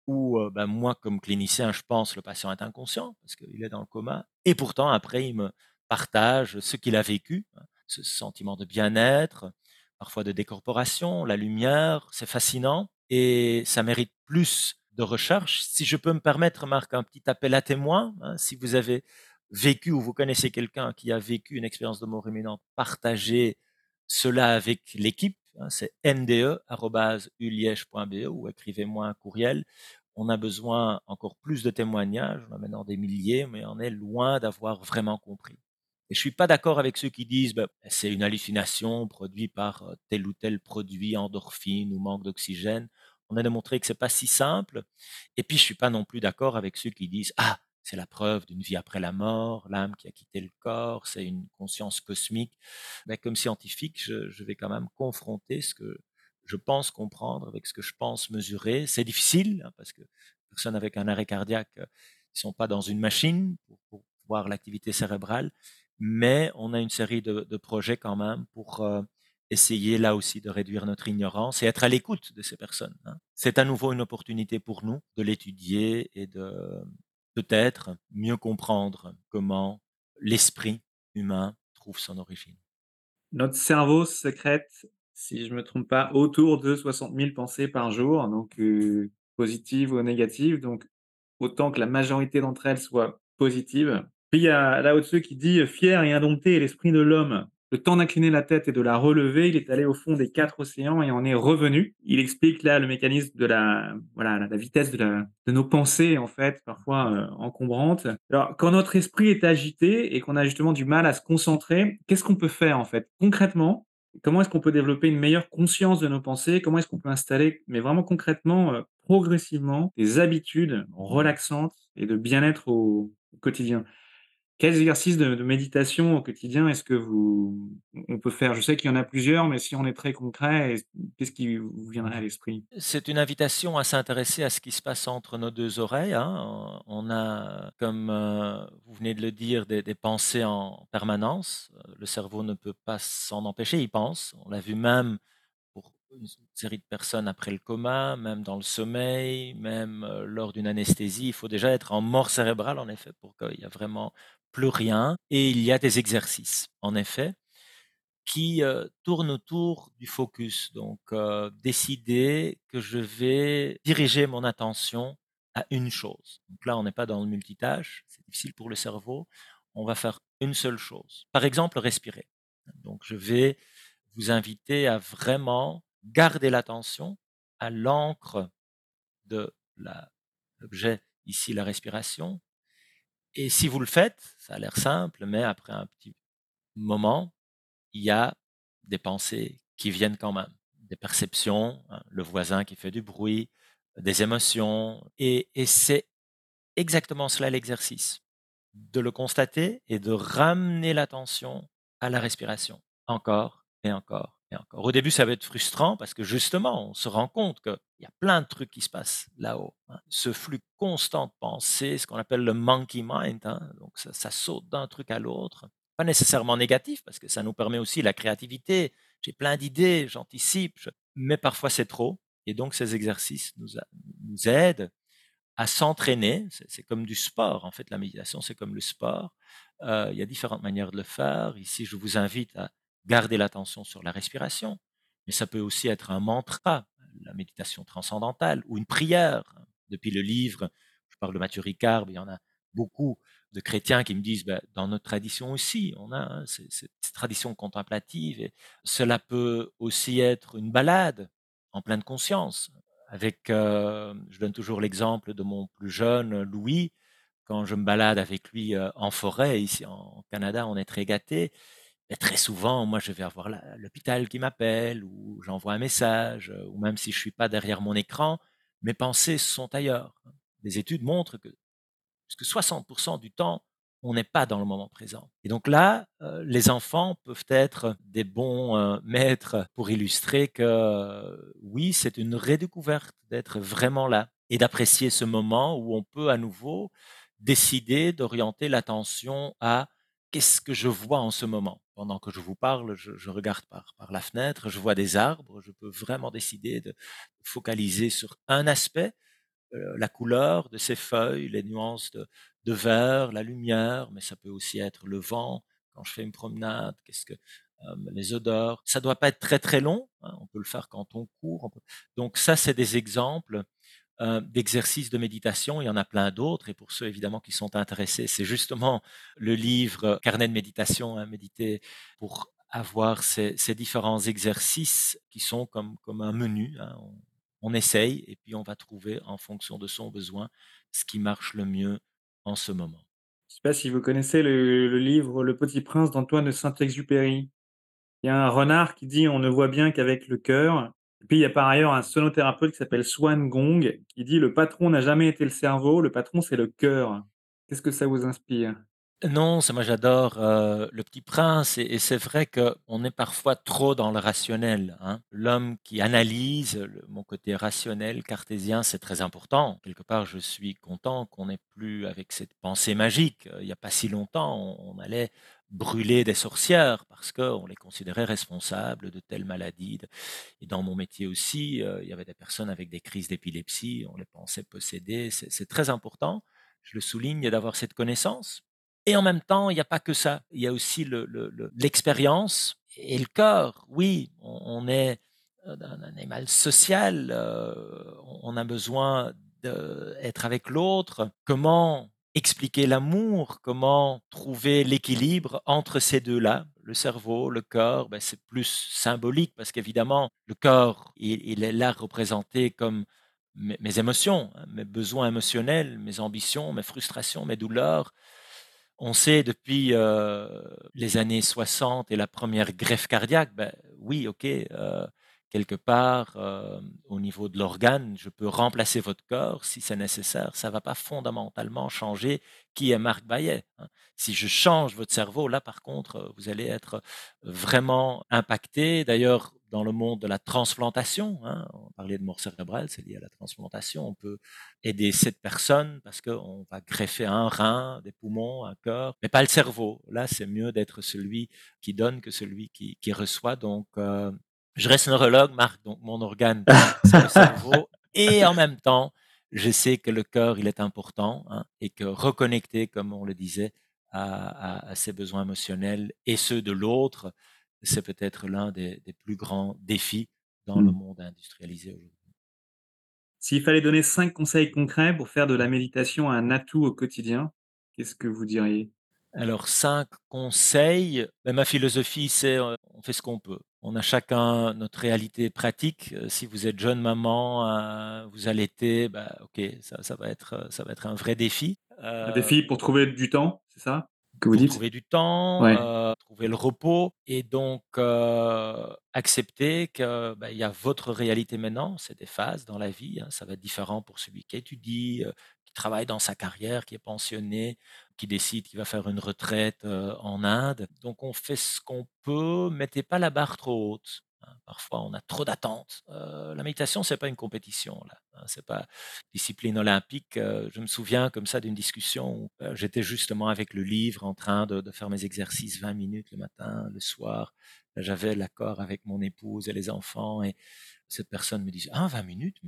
où ben, moi, comme clinicien, je pense le patient est inconscient parce qu'il est dans le coma. Et pourtant, après, il me partage ce qu'il a vécu, hein, ce sentiment de bien-être, parfois de décorporation, la lumière, c'est fascinant et ça mérite plus de recherche. Si je peux me permettre, Marc, un petit appel à témoins, hein, si vous avez vécu ou vous connaissez quelqu'un qui a vécu une expérience de mort imminente, partagez cela avec l'équipe c'est nde.uliège.be ou écrivez-moi un courriel. On a besoin encore plus de témoignages, on a maintenant des milliers, mais on est loin d'avoir vraiment compris. Et je suis pas d'accord avec ceux qui disent ben, c'est une hallucination produite par euh, tel ou tel produit, endorphine ou manque d'oxygène. On a démontré que c'est pas si simple. Et puis je suis pas non plus d'accord avec ceux qui disent ah c'est la preuve d'une vie après la mort, l'âme qui a quitté le corps, c'est une conscience cosmique. Mais comme scientifique, je, je, vais quand même confronter ce que je pense comprendre avec ce que je pense mesurer. C'est difficile hein, parce que personne avec un arrêt cardiaque, ils sont pas dans une machine pour, pour voir l'activité cérébrale, mais on a une série de, de projets quand même pour euh, essayer là aussi de réduire notre ignorance et être à l'écoute de ces personnes. Hein. C'est à nouveau une opportunité pour nous de l'étudier et de peut-être mieux comprendre comment l'esprit humain trouve son origine. Notre cerveau sécrète, si je me trompe pas, autour de 60 000 pensées par jour, donc euh, positives ou négatives, donc autant que la majorité d'entre elles soient positives. Puis il y a là au-dessus qui dit fier et indompté l'esprit de l'homme le temps d'incliner la tête et de la relever, il est allé au fond des quatre océans et en est revenu. Il explique là le mécanisme de la, voilà, la vitesse de, nos pensées, en fait, parfois euh, encombrantes. Alors, quand notre esprit est agité et qu'on a justement du mal à se concentrer, qu'est-ce qu'on peut faire, en fait, concrètement Comment est-ce qu'on peut développer une meilleure conscience de nos pensées? Comment est-ce qu'on peut installer, mais vraiment concrètement, euh, progressivement, des habitudes relaxantes et de bien-être au quotidien? Quels exercices de méditation au quotidien est-ce que vous on peut faire? Je sais qu'il y en a plusieurs, mais si on est très concret, est qu'est-ce qui vous viendrait à l'esprit? C'est une invitation à s'intéresser à ce qui se passe entre nos 2 oreilles, hein. On a, comme, heu, vous venez de le dire, des des pensées en permanence. Le cerveau ne peut pas s'en empêcher, il pense. On l'a vu même pour une série de personnes après le coma, même dans le sommeil, même, heu, lors d'une anesthésie. Il faut déjà être en mort cérébrale, en effet, pour qu'il y a vraiment plus rien et il y a des exercices, en effet, qui, heu, tournent autour du focus. Donc, heu, décider que je vais diriger mon attention à une chose. Donc là, on n'est pas dans le multitâche, c'est difficile pour le cerveau. On va faire une seule chose. Par exemple, respirer. Donc je vais vous inviter à vraiment garder l'attention à l'encre de l'objet, ici la respiration et si vous le faites, ça a l'air simple, mais après un petit moment, il y a des pensées qui viennent quand même, des perceptions, hein, le voisin qui fait du bruit, des émotions et et c'est exactement cela l'exercice, de le constater et de ramener l'attention à la respiration, encore et encore Au début, ça va être frustrant parce que justement, on se rend compte qu'il y a plein de trucs qui se passent là-haut, hein. Ce flux constant de pensées, ce qu'on appelle le monkey mind, hein, donc ça saute d'un truc à l'autre. Pas nécessairement négatif parce que ça nous permet aussi la créativité. J'ai plein d'idées, j'anticipe, mais parfois c'est trop et donc ces exercices nous aident à s'entraîner. C'est comme du sport, en fait, la méditation, c'est comme le sport. Heu, il y a différentes manières de le faire. Ici, je vous invite à garder l'attention sur la respiration, mais ça peut aussi être un mantra, la méditation transcendantale ou une prière. Depuis le livre, je parle de Mathieu Ricard, il y en a beaucoup de chrétiens qui me disent: «Bah, dans notre tradition aussi, on a, hein, cette tradition contemplative et cela peut aussi être une balade en pleine conscience». Avec, heu, je donne toujours l'exemple de mon plus jeune, Louis, quand je me balade avec lui, heu, en forêt, ici en Canada, on est très gâtés très souvent, moi, je vais avoir l'hôpital qui m'appelle ou j'envoie un message, heu, ou même si je suis pas derrière mon écran, mes pensées sont ailleurs. Les études montrent que que 60% du temps, on n'est pas dans le moment présent et donc là, heu, les enfants peuvent être des bons, heu, maîtres pour illustrer que, euh, oui, c'est une redécouverte d'être vraiment là et d'apprécier ce moment où on peut à nouveau décider d'orienter l'attention à: «Qu'est-ce que je vois en ce moment?» Pendant que je vous parle, je regarde par la fenêtre, je vois des arbres, je peux vraiment décider de focaliser sur un aspect heu, la couleur de ces feuilles, les nuances de de vert, la lumière, mais ça peut aussi être le vent quand je fais une promenade, qu'est-ce que hem, les odeurs. Ça doit pas être très, très long, hein, on peut le faire quand on court, donc ça, c'est des exemples, heu, d'exercices de méditation. Il y en a plein d'autres et pour ceux évidemment qui sont intéressés, c'est justement le livre Carnet de méditation, hein, méditer pour avoir ces différents exercices qui sont comme comme un menu, hein. On essaye et puis on va trouver en fonction de son besoin ce qui marche le mieux en ce moment. Je sais pas si vous connaissez le le livre Le Petit Prince d'Antoine de Saint-Exupéry? Il y a un renard qui dit: «On ne voit bien qu'avec le cœur». Puis il y a par ailleurs un sonothérapeute qui s'appelle Swan Gong qui dit: «Le patron n'a jamais été le cerveau, le patron c'est le cœur». Qu'est-ce que ça vous inspire? Non, c'est moi j'adore, heu, Le Petit Prince et c'est vrai qu'on est parfois trop dans le rationnel, hein. L'homme qui analyse, mon côté rationnel, cartésien, c'est très important. Quelque part, je suis content qu'on n'ait plus avec cette pensée magique. Il y a pas si longtemps, on on allait brûler des sorcières parce qu'on les considérait responsables de telle maladie de et dans mon métier aussi, heu, il y avait des personnes avec des crises d'épilepsie, on les pensait possédées. C'est très important, je le souligne, d'avoir cette connaissance et en même temps, il n'y a pas que ça. Il y a aussi le le le l'expérience et le corps. Oui, on est, heu, un animal social, on on a besoin d'être avec l'autre. Comment expliquer l'amour? Comment trouver l'équilibre entre ces 2-là? Le cerveau, le corps, bah, c'est plus symbolique parce qu'évidemment, le corps, il est là représenté comme mes émotions, hein, mes besoins émotionnels, mes ambitions, mes frustrations, mes douleurs. On sait depuis, heu, les années 60 et la première greffe cardiaque, bah, oui, OK, heu, quelque part, euh, au niveau de l'organe, je peux remplacer votre corps si c'est nécessaire. Ça ne va pas fondamentalement changer qui est Marc Bayet. Hein. Si je change votre cerveau, là, par contre, euh, vous allez être vraiment impacté. D'ailleurs, dans le monde de la transplantation, hein, on parlait de mort cérébrale, c'est lié à la transplantation. On peut aider cette personne parce qu'on va greffer un rein, des poumons, un cœur, mais pas le cerveau. Là, c'est mieux d'être celui qui donne que celui qui, reçoit. Donc, euh, je reste neurologue, Marc, donc mon organe, c'est le cerveau. Et en même temps, je sais que le cœur, il est important hein, et que reconnecter, comme on le disait, à, ses besoins émotionnels et ceux de l'autre, c'est peut-être l'un des, plus grands défis dans le mmh. monde industrialisé aujourd'hui. S'il fallait donner cinq conseils concrets pour faire de la méditation un atout au quotidien, qu'est-ce que vous diriez? Alors, cinq conseils. Ben, ma philosophie, c'est euh, on fait ce qu'on peut. On a chacun notre réalité pratique. Euh, si vous êtes jeune maman, euh, vous allaitez, bah, ok, ça, va être, ça va être un vrai défi. un défi pour trouver du temps, c'est ça que vous pour Trouver du temps, trouver le repos et donc accepter qu'il bah, y a votre réalité maintenant. C'est des phases dans la vie. Hein. ça va être différent pour celui qui étudie, qui travaille dans sa carrière, qui est pensionné, qui décide qu'il va faire une retraite en Inde. Donc on fait ce qu'on peut, mettez pas la barre trop haute. Hein. Parfois, on a trop d'attentes. la méditation, c'est pas une compétition là. Hein, c'est pas discipline olympique. je me souviens comme ça d'une discussion où j'étais justement avec le livre en train de, faire mes exercices 20 minutes le matin, le soir. J'avais l'accord avec mon épouse et les enfants et cette personne me disait ah 20 minutes,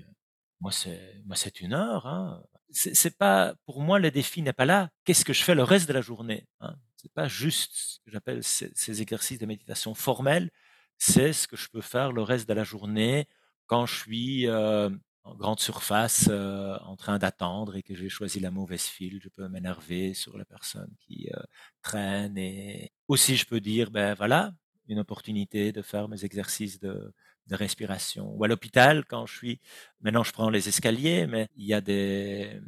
moi c'est moi c'est une heure. Hein c'est pas pour moi le défi n'est pas là. Qu'est-ce que je fais le reste de la journée hein? C'est pas juste ce que j'appelle ces, exercices de méditation formels. C'est ce que je peux faire le reste de la journée quand je suis euh, en grande surface euh, en train d'attendre et que j'ai choisi la mauvaise file. Je peux m'énerver sur la personne qui euh, traîne et aussi je peux dire ben voilà une opportunité de faire mes exercices de de respiration. Ou à l'hôpital, quand je suis, maintenant je prends les escaliers, mais il y a des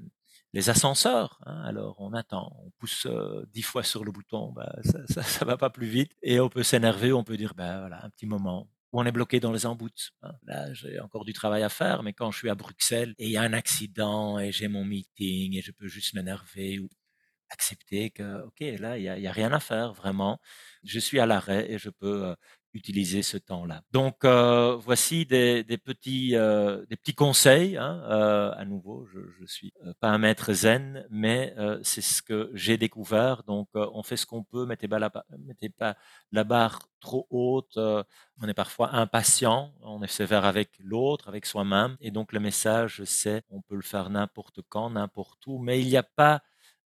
les ascenseurs. Hein, alors on attend, on pousse euh, dix fois sur le bouton, bah, ça, ça, va pas plus vite, et on peut s'énerver, on peut dire ben voilà un petit moment. Ou on est bloqué dans les emboutes. Hein. Là, j'ai encore du travail à faire, mais quand je suis à Bruxelles et il y a un accident et j'ai mon meeting et je peux juste m'énerver ou accepter que, ok, là, il n'y a, rien à faire, vraiment. Je suis à l'arrêt et je peux euh, utiliser ce temps-là. Donc, euh, voici des, petits, euh, des petits conseils. Hein, euh, à nouveau, je ne suis pas un maître zen, mais c'est ce que j'ai découvert. Donc, on fait ce qu'on peut. Mettez pas, la, mettez pas la barre trop haute. on est parfois impatient. On est sévère avec l'autre, avec soi-même. Et donc, le message, c'est on peut le faire n'importe quand, n'importe où, mais il n'y a pas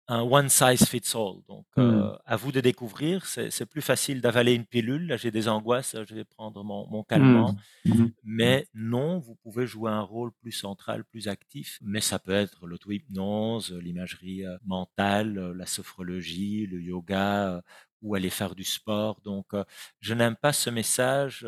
un one size fits all. Donc, euh, à vous de découvrir. C'est plus facile d'avaler une pilule. Là, j'ai des angoisses. Je vais prendre mon, mon calmant. Mmh. Mmh. Mais non, vous pouvez jouer un rôle plus central, plus actif. Mais ça peut être l'auto-hypnose, l'imagerie euh, mentale, euh, la sophrologie, le yoga ou aller faire du sport. Donc, je n'aime pas ce message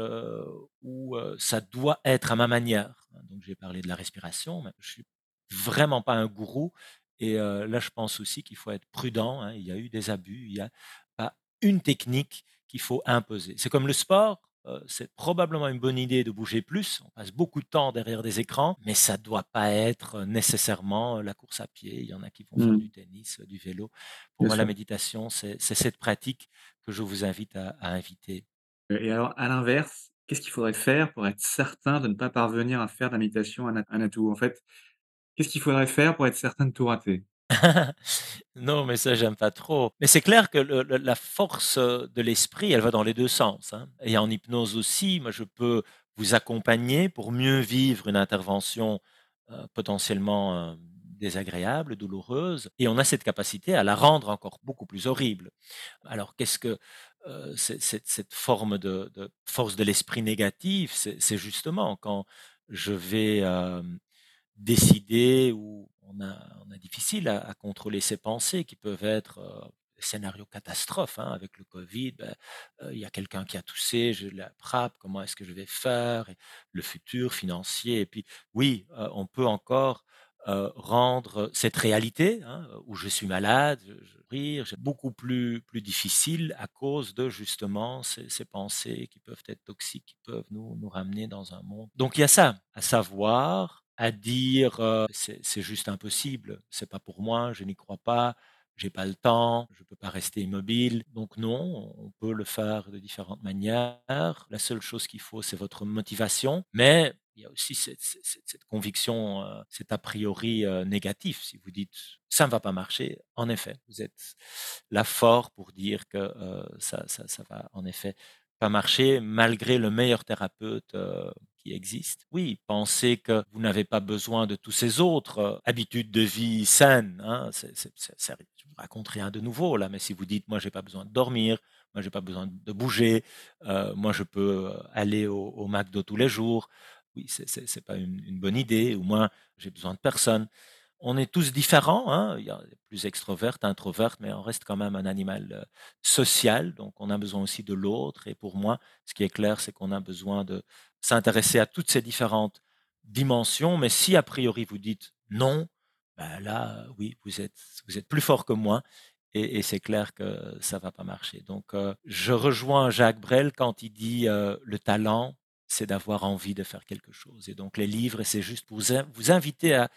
où ça doit être à ma manière. Donc, j'ai parlé de la respiration, mais je suis vraiment pas un gourou et là, je pense aussi qu'il faut être prudent. Hein. Il y a eu des abus. Il y a pas une technique qu'il faut imposer. C'est comme le sport. c'est probablement une bonne idée de bouger plus. On passe beaucoup de temps derrière des écrans, mais ça ne doit pas être nécessairement la course à pied. Il y en a qui vont faire mmh. du tennis, du vélo. Pour moi, la méditation, c'est cette pratique que je vous invite à, inviter. Et alors, à l'inverse, qu'est-ce qu'il faudrait faire pour être certain de ne pas parvenir à faire de la méditation un, un atout En fait, Qu'est-ce qu'il faudrait faire pour être certain de tout rater? Non, mais ça, j'aime pas trop. Mais c'est clair que la force de l'esprit, elle va dans les deux sens. Hein. Et en hypnose aussi, moi, je peux vous accompagner pour mieux vivre une intervention potentiellement désagréable, douloureuse, et on a cette capacité à la rendre encore beaucoup plus horrible. Alors, qu'est-ce que cette, forme de, force de l'esprit négative C'est justement quand je vais décider ou on a, on a difficile à, contrôler ses pensées qui peuvent être euh, des scénarios catastrophes. Hein, avec le Covid, ben, euh, il y a quelqu'un qui a toussé, je l'attrape, comment est-ce que je vais faire Le futur financier. Et puis, oui, euh, on peut encore euh, rendre cette réalité hein, où je suis malade, je, rire, beaucoup plus plus difficile à cause de justement ces, ces, pensées qui peuvent être toxiques, qui peuvent nous nous ramener dans un monde. Donc il y a ça à savoir, à dire euh, c'est juste impossible, c'est pas pour moi, je n'y crois pas, j'ai pas le temps, je peux pas rester immobile. Donc non, on peut le faire de différentes manières. La seule chose qu'il faut, c'est votre motivation, mais il y a aussi cette, conviction, euh, cet a priori euh, négatif. Si vous dites ça ne va pas marcher, en effet, vous êtes là fort pour dire que ça, ça, ça va en effet pas marcher malgré le meilleur thérapeute qui existe. Oui, pensez que vous n'avez pas besoin de tous ces autres euh, habitudes de vie saines. Hein, je vous raconte rien de nouveau là, mais si vous dites moi j'ai pas besoin de dormir, moi j'ai pas besoin de bouger, euh, moi je peux aller au, au McDo tous les jours. Oui, c'est, pas une, une, bonne idée. Ou moi j'ai besoin de personne on est tous différents. Hein. Il y a plus extrovertes, introvertes, mais on reste quand même un animal euh, social. Donc, on a besoin aussi de l'autre. Et pour moi, ce qui est clair, c'est qu'on a besoin de s'intéresser à toutes ces différentes dimensions. Mais si a priori vous dites non, ben là, oui, vous êtes, vous êtes plus fort que moi. Et, c'est clair que ça va pas marcher. Donc, euh, je rejoins Jacques Brel quand il dit euh, le talent, c'est d'avoir envie de faire quelque chose. Et donc, les livres, c'est juste pour vous, inviter à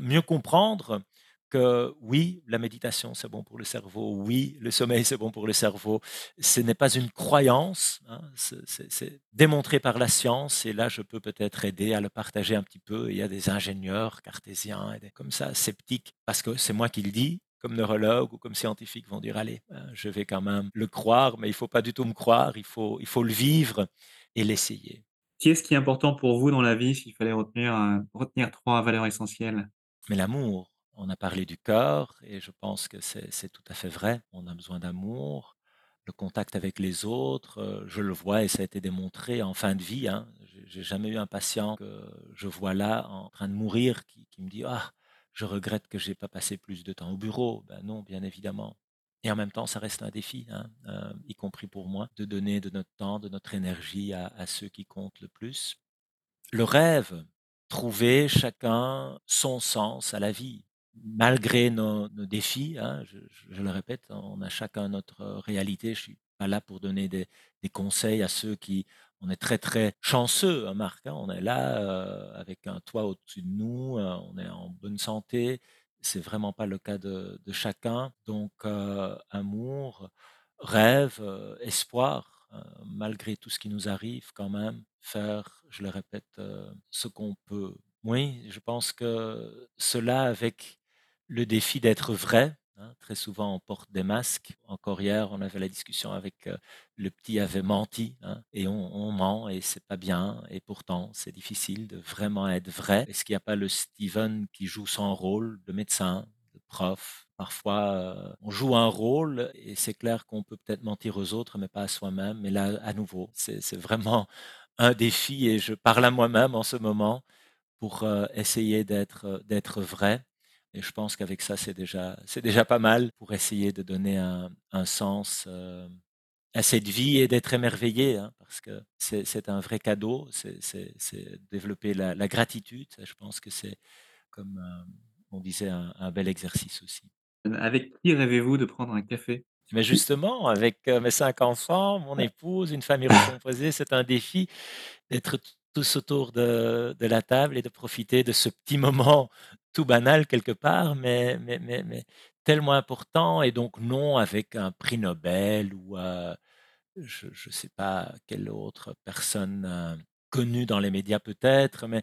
mieux comprendre que oui, la méditation, c'est bon pour le cerveau, oui, le sommeil, c'est bon pour le cerveau. Ce n'est pas une croyance, hein, c'est démontré par la science, et là, je peux peut-être aider à le partager un petit peu. Il y a des ingénieurs cartésiens, et des, comme ça, sceptiques, parce que c'est moi qui le dis, comme neurologue ou comme scientifique vont dire, allez, hein, je vais quand même le croire, mais il faut pas du tout me croire, il faut, il faut le vivre et l'essayer. Qu'est-ce qui est important pour vous dans la vie, s'il fallait retenir, euh, retenir trois valeurs essentielles? Mais l'amour, on a parlé du cœur et je pense que c'est tout à fait vrai. On a besoin d'amour, le contact avec les autres. Euh, je le vois et ça a été démontré en fin de vie. Hein. J'ai jamais eu un patient que je vois là en train de mourir qui, me dit ah je regrette que j'ai pas passé plus de temps au bureau. Ben non, bien évidemment. Et en même temps, ça reste un défi, hein, euh, y compris pour moi, de donner de notre temps, de notre énergie à ceux qui comptent le plus. Le rêve, trouver chacun son sens à la vie, malgré nos, défis. Hein, je, le répète, on a chacun notre réalité. Je suis pas là pour donner des, conseils à ceux qui on est très très chanceux, hein, Marc. Hein, on est là euh, avec un toit au-dessus de nous, euh, on est en bonne santé. C'est vraiment pas le cas de, chacun. Donc euh, amour, rêve, euh, espoir, euh, malgré tout ce qui nous arrive, quand même faire, je le répète, euh, ce qu'on peut. Oui, je pense que cela avec le défi d'être vrai. Hein, très souvent, on porte des masques. Encore hier, on avait la discussion avec euh, le petit avait menti hein, et on, ment et c'est pas bien. Et pourtant, c'est difficile de vraiment être vrai. Est-ce qu'il n'y a pas le Steven qui joue son rôle de médecin, de prof, Parfois, euh, on joue un rôle et c'est clair qu'on peut peut-être mentir aux autres, mais pas à soi-même. Mais là, à nouveau, c'est vraiment un défi et je parle à moi-même en ce moment pour euh, essayer d'être euh, d'être vrai. Et je pense qu'avec ça, c'est déjà c'est déjà pas mal pour essayer de donner un, un sens euh, à cette vie et d'être émerveillé, hein, parce que c'est un vrai cadeau. C'est développer la, gratitude. Je pense que c'est comme on disait un bel exercice aussi. Avec qui rêvez-vous de prendre un café? Mais justement, avec euh, mes cinq enfants, mon épouse, une famille recomposée, c'est un défi d'être tous autour de, de, la table et de profiter de ce petit moment tout banal quelque part, mais, mais, mais, mais tellement important. Et donc, non avec un prix Nobel ou euh, je ne sais pas quelle autre personne euh, connue dans les médias peut-être, mais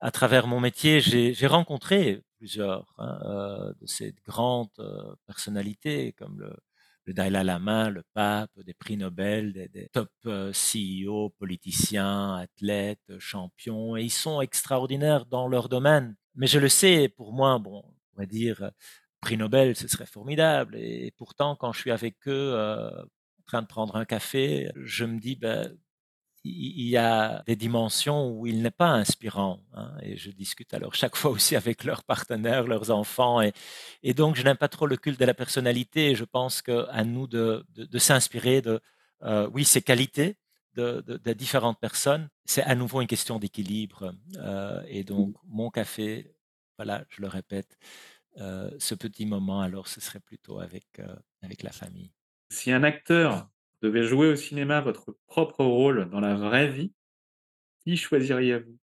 à travers mon métier, j'ai rencontré plusieurs hein, euh, de ces grandes personnalités comme le, le, Dalai Lama, le pape, des prix Nobel, des, des top euh, CEO, politiciens, athlètes, champions, et ils sont extraordinaires dans leur domaine. Mais je le sais, pour moi, bon, on va dire, prix Nobel, ce serait formidable. Et pourtant, quand je suis avec eux, euh, en train de prendre un café, je me dis, ben, il y a des dimensions où il n'est pas inspirant. Hein, et je discute alors chaque fois aussi avec leurs partenaires, leurs enfants. Et, et donc, je n'aime pas trop le culte de la personnalité. Et je pense qu'à nous de, de, de s'inspirer de, euh, oui, ces qualités de, de, différentes personnes. C'est à nouveau une question d'équilibre. Euh, et donc, mon café voilà, je le répète, euh, ce petit moment, alors ce serait plutôt avec, avec la famille. Si un acteur devait jouer au cinéma votre propre rôle dans la vraie vie, qui choisiriez-vous?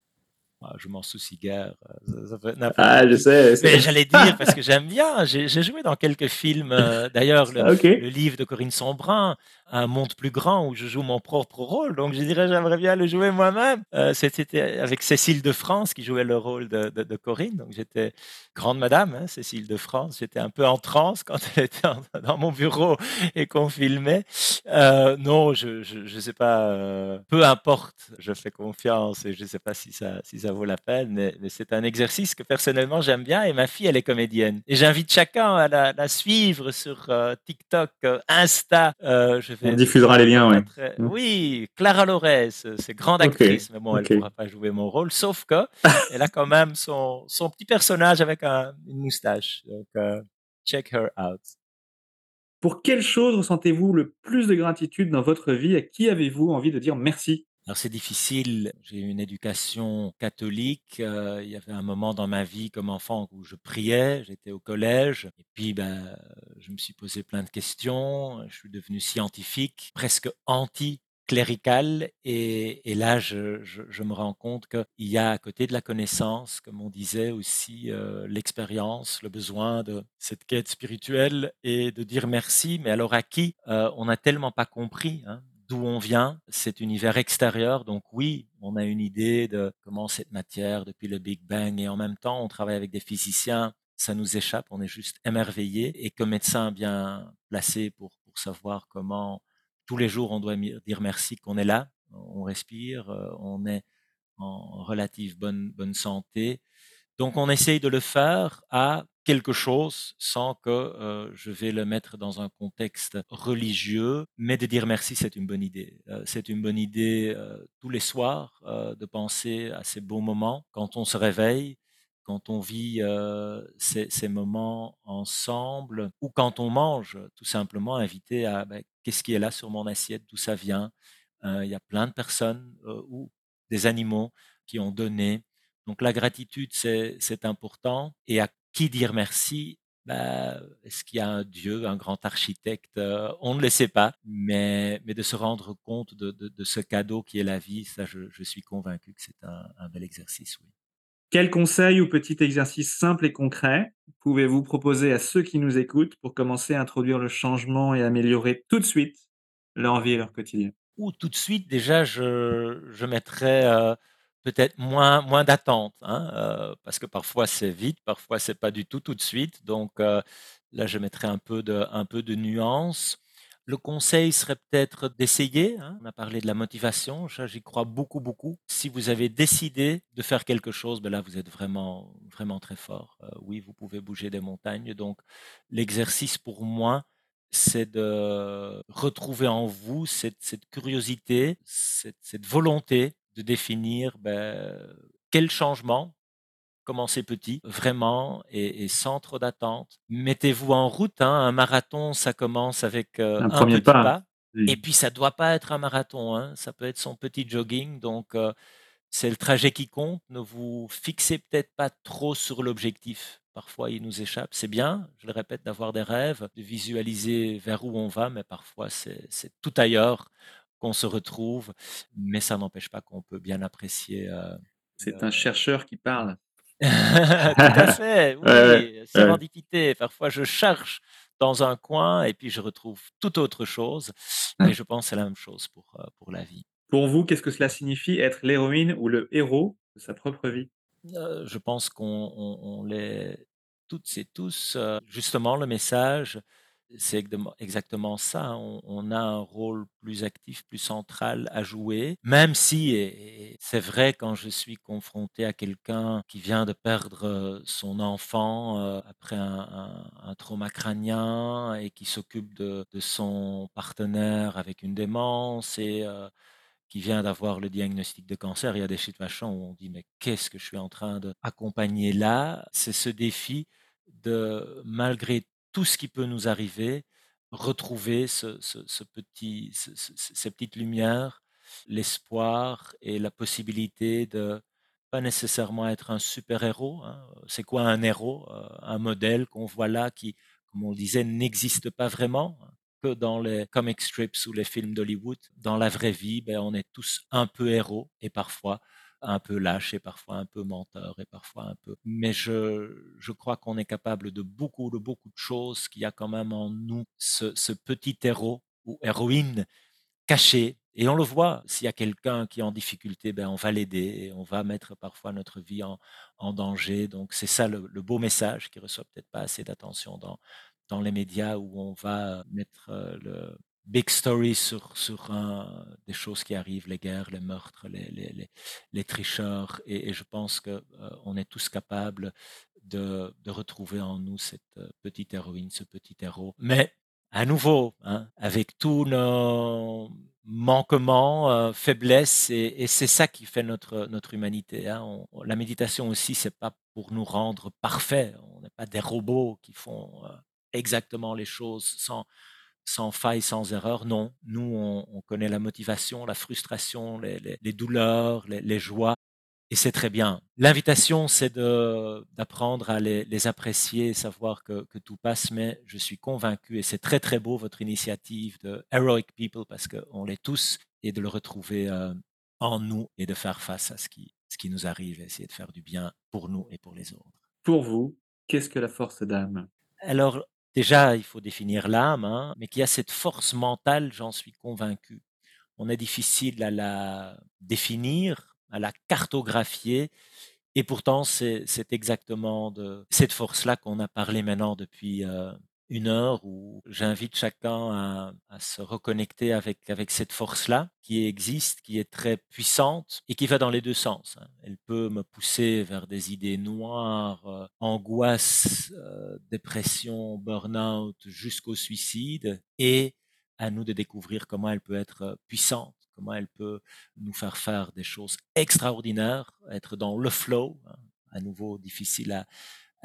Ah, je m'en soucie guère. euh, ça- ça Ah, je sais, Mais j'allais dire, parce que j'aime bien, j'ai joué dans quelques films. euh, D'ailleurs, le, Ah, le livre de Corinne Sombrin, Un monde plus grand, où je joue mon propre rôle. Donc, je dirais, j'aimerais bien le jouer moi-même. Euh, C'était avec Cécile de France qui jouait le rôle de, Corinne. Donc, j'étais grande madame, hein, Cécile de France. J'étais un peu en transe quand elle était dans mon bureau et qu'on filmait. Euh, non, je, je, je sais pas. euh, peu importe, je fais confiance et je sais pas si ça, si ça vaut la peine, mais, c'est un exercice que personnellement j'aime bien et ma fille, elle est comédienne. Et j'invite chacun à la, la suivre sur TikTok, Insta. Euh, je On diffusera les liens, ouais. très- Mm. Oui, Clara Lorez, c'est grande actrice, mais bon, elle ne pourra pas jouer mon rôle, sauf que elle a quand même son, son petit personnage avec un- une moustache. Donc, euh, check her out. Pour quelle chose ressentez-vous le plus de gratitude dans votre vie? À qui avez-vous envie de dire merci? Alors c'est difficile, j'ai une éducation catholique, heu, il y avait un moment dans ma vie comme enfant où je priais, j'étais au collège et puis, ben, je me suis posé plein de questions, je suis devenu scientifique, presque anticlérical et et là je je je me rends compte qu'il y a à côté de la connaissance, comme on disait aussi, heu, l'expérience, le besoin de cette quête spirituelle et de dire merci, mais alors à qui? Heu, on n'a tellement pas compris, hein, d'où on vient, cet univers extérieur. Donc oui, on a une idée de comment cette matière depuis le Big Bang et en même temps, on travaille avec des physiciens, ça nous échappe, on est juste émerveillés et comme médecin bien placé pour, pour savoir comment tous les jours on doit dire merci qu'on est là, on respire, euh, on est en relative bonne, bonne santé. Donc on essaye de le faire à quelque chose sans que euh, je vais le mettre dans un contexte religieux, mais de dire merci, c'est une bonne idée. Euh, c'est une bonne idée euh, tous les soirs de penser à ces beaux moments quand on se réveille, quand on vit ces, moments ensemble, ou quand on mange, tout simplement inviter à ben, qu'est-ce qui est là sur mon assiette, d'où ça vient? Il y a plein de personnes ou des animaux qui ont donné. Donc la gratitude, c'est important. Et à qui dire merci? Bah, Est-ce qu'il y a un Dieu, un grand architecte? Euh, On ne le sait pas, mais, mais de se rendre compte de, de, de ce cadeau qui est la vie, ça, je, je suis convaincu que c'est un, un bel exercice, oui. Quel conseil ou petit exercice simple et concret pouvez-vous proposer à ceux qui nous écoutent pour commencer à introduire le changement et améliorer tout de suite leur vie et leur quotidien? Ou tout de suite, déjà, je, je mettrais euh, peut-être moins, moins d'attente, hein, euh, parce que parfois c'est vite, parfois c'est pas du tout tout de suite. Donc euh, là, je mettrais un peu de, un peu de nuance. Le conseil serait peut-être d'essayer. hein. On a parlé de la motivation, j'y crois beaucoup, beaucoup. Si vous avez décidé de faire quelque chose, ben là, vous êtes vraiment, vraiment très fort. Euh, oui, vous pouvez bouger des montagnes. Donc, l'exercice pour moi, c'est de retrouver en vous cette, cette curiosité, cette volonté de définir ben, quel changement, commencez petit, vraiment, et, et sans trop d'attente. Mettez-vous en route. hein. Un marathon, ça commence avec euh, Un un premier petit pas. pas. Oui. Et puis, ça doit pas être un marathon. hein. Ça peut être son petit jogging. Donc, euh, c'est le trajet qui compte. Ne vous fixez peut-être pas trop sur l'objectif. Parfois, il nous échappe. C'est bien, je le répète, d'avoir des rêves, de visualiser vers où on va, mais parfois, c'est tout ailleurs qu'on se retrouve. Mais ça n'empêche pas qu'on peut bien apprécier. euh, C'est un chercheur qui parle. Tout à fait, oui, Ouais, ouais. sérendipité. Parfois, je cherche dans un coin et puis je retrouve tout autre chose. Et je pense que c'est la même chose pour, euh, pour la vie. Pour vous, qu'est-ce que cela signifie être l'héroïne ou le héros de sa propre vie? Euh, je pense qu'on on, on l'est toutes et tous. justement, le message, c'est exactement- ça. hein. On, a un rôle plus actif, plus central à jouer, même si, et, c'est vrai, quand je suis confronté à quelqu'un qui vient de perdre euh, son enfant euh, après un, un- trauma crânien et qui s'occupe de, son partenaire avec une démence et euh, qui vient d'avoir le diagnostic de cancer, il y a des situations où on dit mais qu'est-ce que je suis en train d'accompagner là? C'est ce défi de, malgré tout ce qui peut nous arriver, retrouver ce, petit, ce- ce- ces petites lumières, l'espoir et la possibilité de pas nécessairement être un super-héros. Hein. C'est quoi un héros Un modèle qu'on voit là qui, comme on le disait, n'existe pas vraiment hein, que dans les comic strips ou les films d'Hollywood? Dans la vraie vie, ben, on est tous un peu héros et parfois un peu lâche et parfois un peu menteur et parfois un peu. Mais je, je crois qu'on est capable de beaucoup, de beaucoup de choses, qu'il y a quand même en nous ce, petit héros ou héroïne caché. Et on le voit, s'il y a quelqu'un qui est en difficulté, ben on va l'aider, on va mettre parfois notre vie en, en danger. Donc c'est ça le, le, beau message qui reçoit peut-être pas assez d'attention dans, dans les médias où on va mettre le, big story sur, un, des choses qui arrivent, les guerres, les meurtres, les, les, tricheurs. Et, je pense qu'on euh, est tous capables de, retrouver en nous cette euh, petite héroïne, ce petit héros. Mais à nouveau, hein, avec tous nos manquements, euh, faiblesses, et, c'est ça qui fait notre, humanité. Hein. La méditation aussi, c'est pas pour nous rendre parfaits. On n'est pas des robots qui font euh, exactement les choses sans sans faille, sans erreur. Non, nous, on, on connaît la motivation, la frustration, les, les, les douleurs, les, les, joies, et c'est très bien. L'invitation, c'est d'apprendre à les, apprécier, savoir que, que, tout passe, mais je suis convaincu, et c'est très très beau votre initiative de Heroic People, parce qu'on l'est tous, et de le retrouver euh, en nous et de faire face à ce qui, ce qui nous arrive, essayer de faire du bien pour nous et pour les autres. Pour vous, qu'est-ce que la force d'âme Alors, Déjà, il faut définir l'âme, hein, mais qu'il y a cette force mentale, j'en suis convaincu. On est difficile à la définir, à la cartographier, et pourtant c'est exactement de cette force-là qu'on a parlé maintenant depuis euh, une heure où j'invite chacun à, se reconnecter avec, avec cette force-là qui existe, qui est très puissante et qui va dans les deux sens. Hein. Elle peut me pousser vers des idées noires, euh, angoisse, euh, dépression, burn-out, jusqu'au suicide et à nous de découvrir comment elle peut être puissante, comment elle peut nous faire faire des choses extraordinaires, être dans le flow, hein, à nouveau difficile à,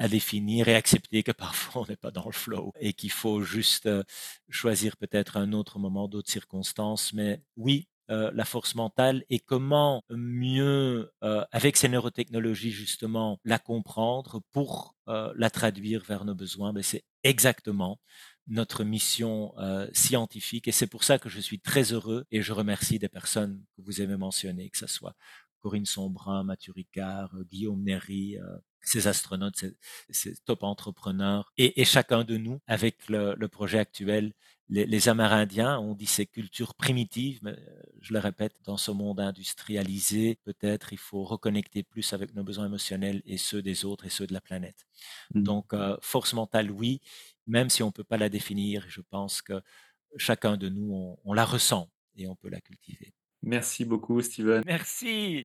à définir et accepter que parfois on n'est pas dans le flow et qu'il faut juste euh, choisir peut-être un autre moment, d'autres circonstances. Mais oui, euh, la force mentale et comment mieux, euh, avec ces neurotechnologies justement, la comprendre pour euh, la traduire vers nos besoins, mais c'est exactement notre mission euh, scientifique et c'est pour ça que je suis très heureux et je remercie des personnes que vous avez mentionnées, que ce soit Corinne Sombrin, Mathieu Ricard, Guillaume Néry, ces astronautes, ces, ces top entrepreneurs, et, et, chacun de nous, avec le, le projet actuel, les, les, Amérindiens, on dit ces cultures primitives, mais euh, je le répète, dans ce monde industrialisé, peut-être il faut reconnecter plus avec nos besoins émotionnels et ceux des autres et ceux de la planète. Mmh. Donc, euh, force mentale, oui, même si on ne peut pas la définir, je pense que chacun de nous, on, on la ressent et on peut la cultiver. Merci beaucoup, Steven. Merci.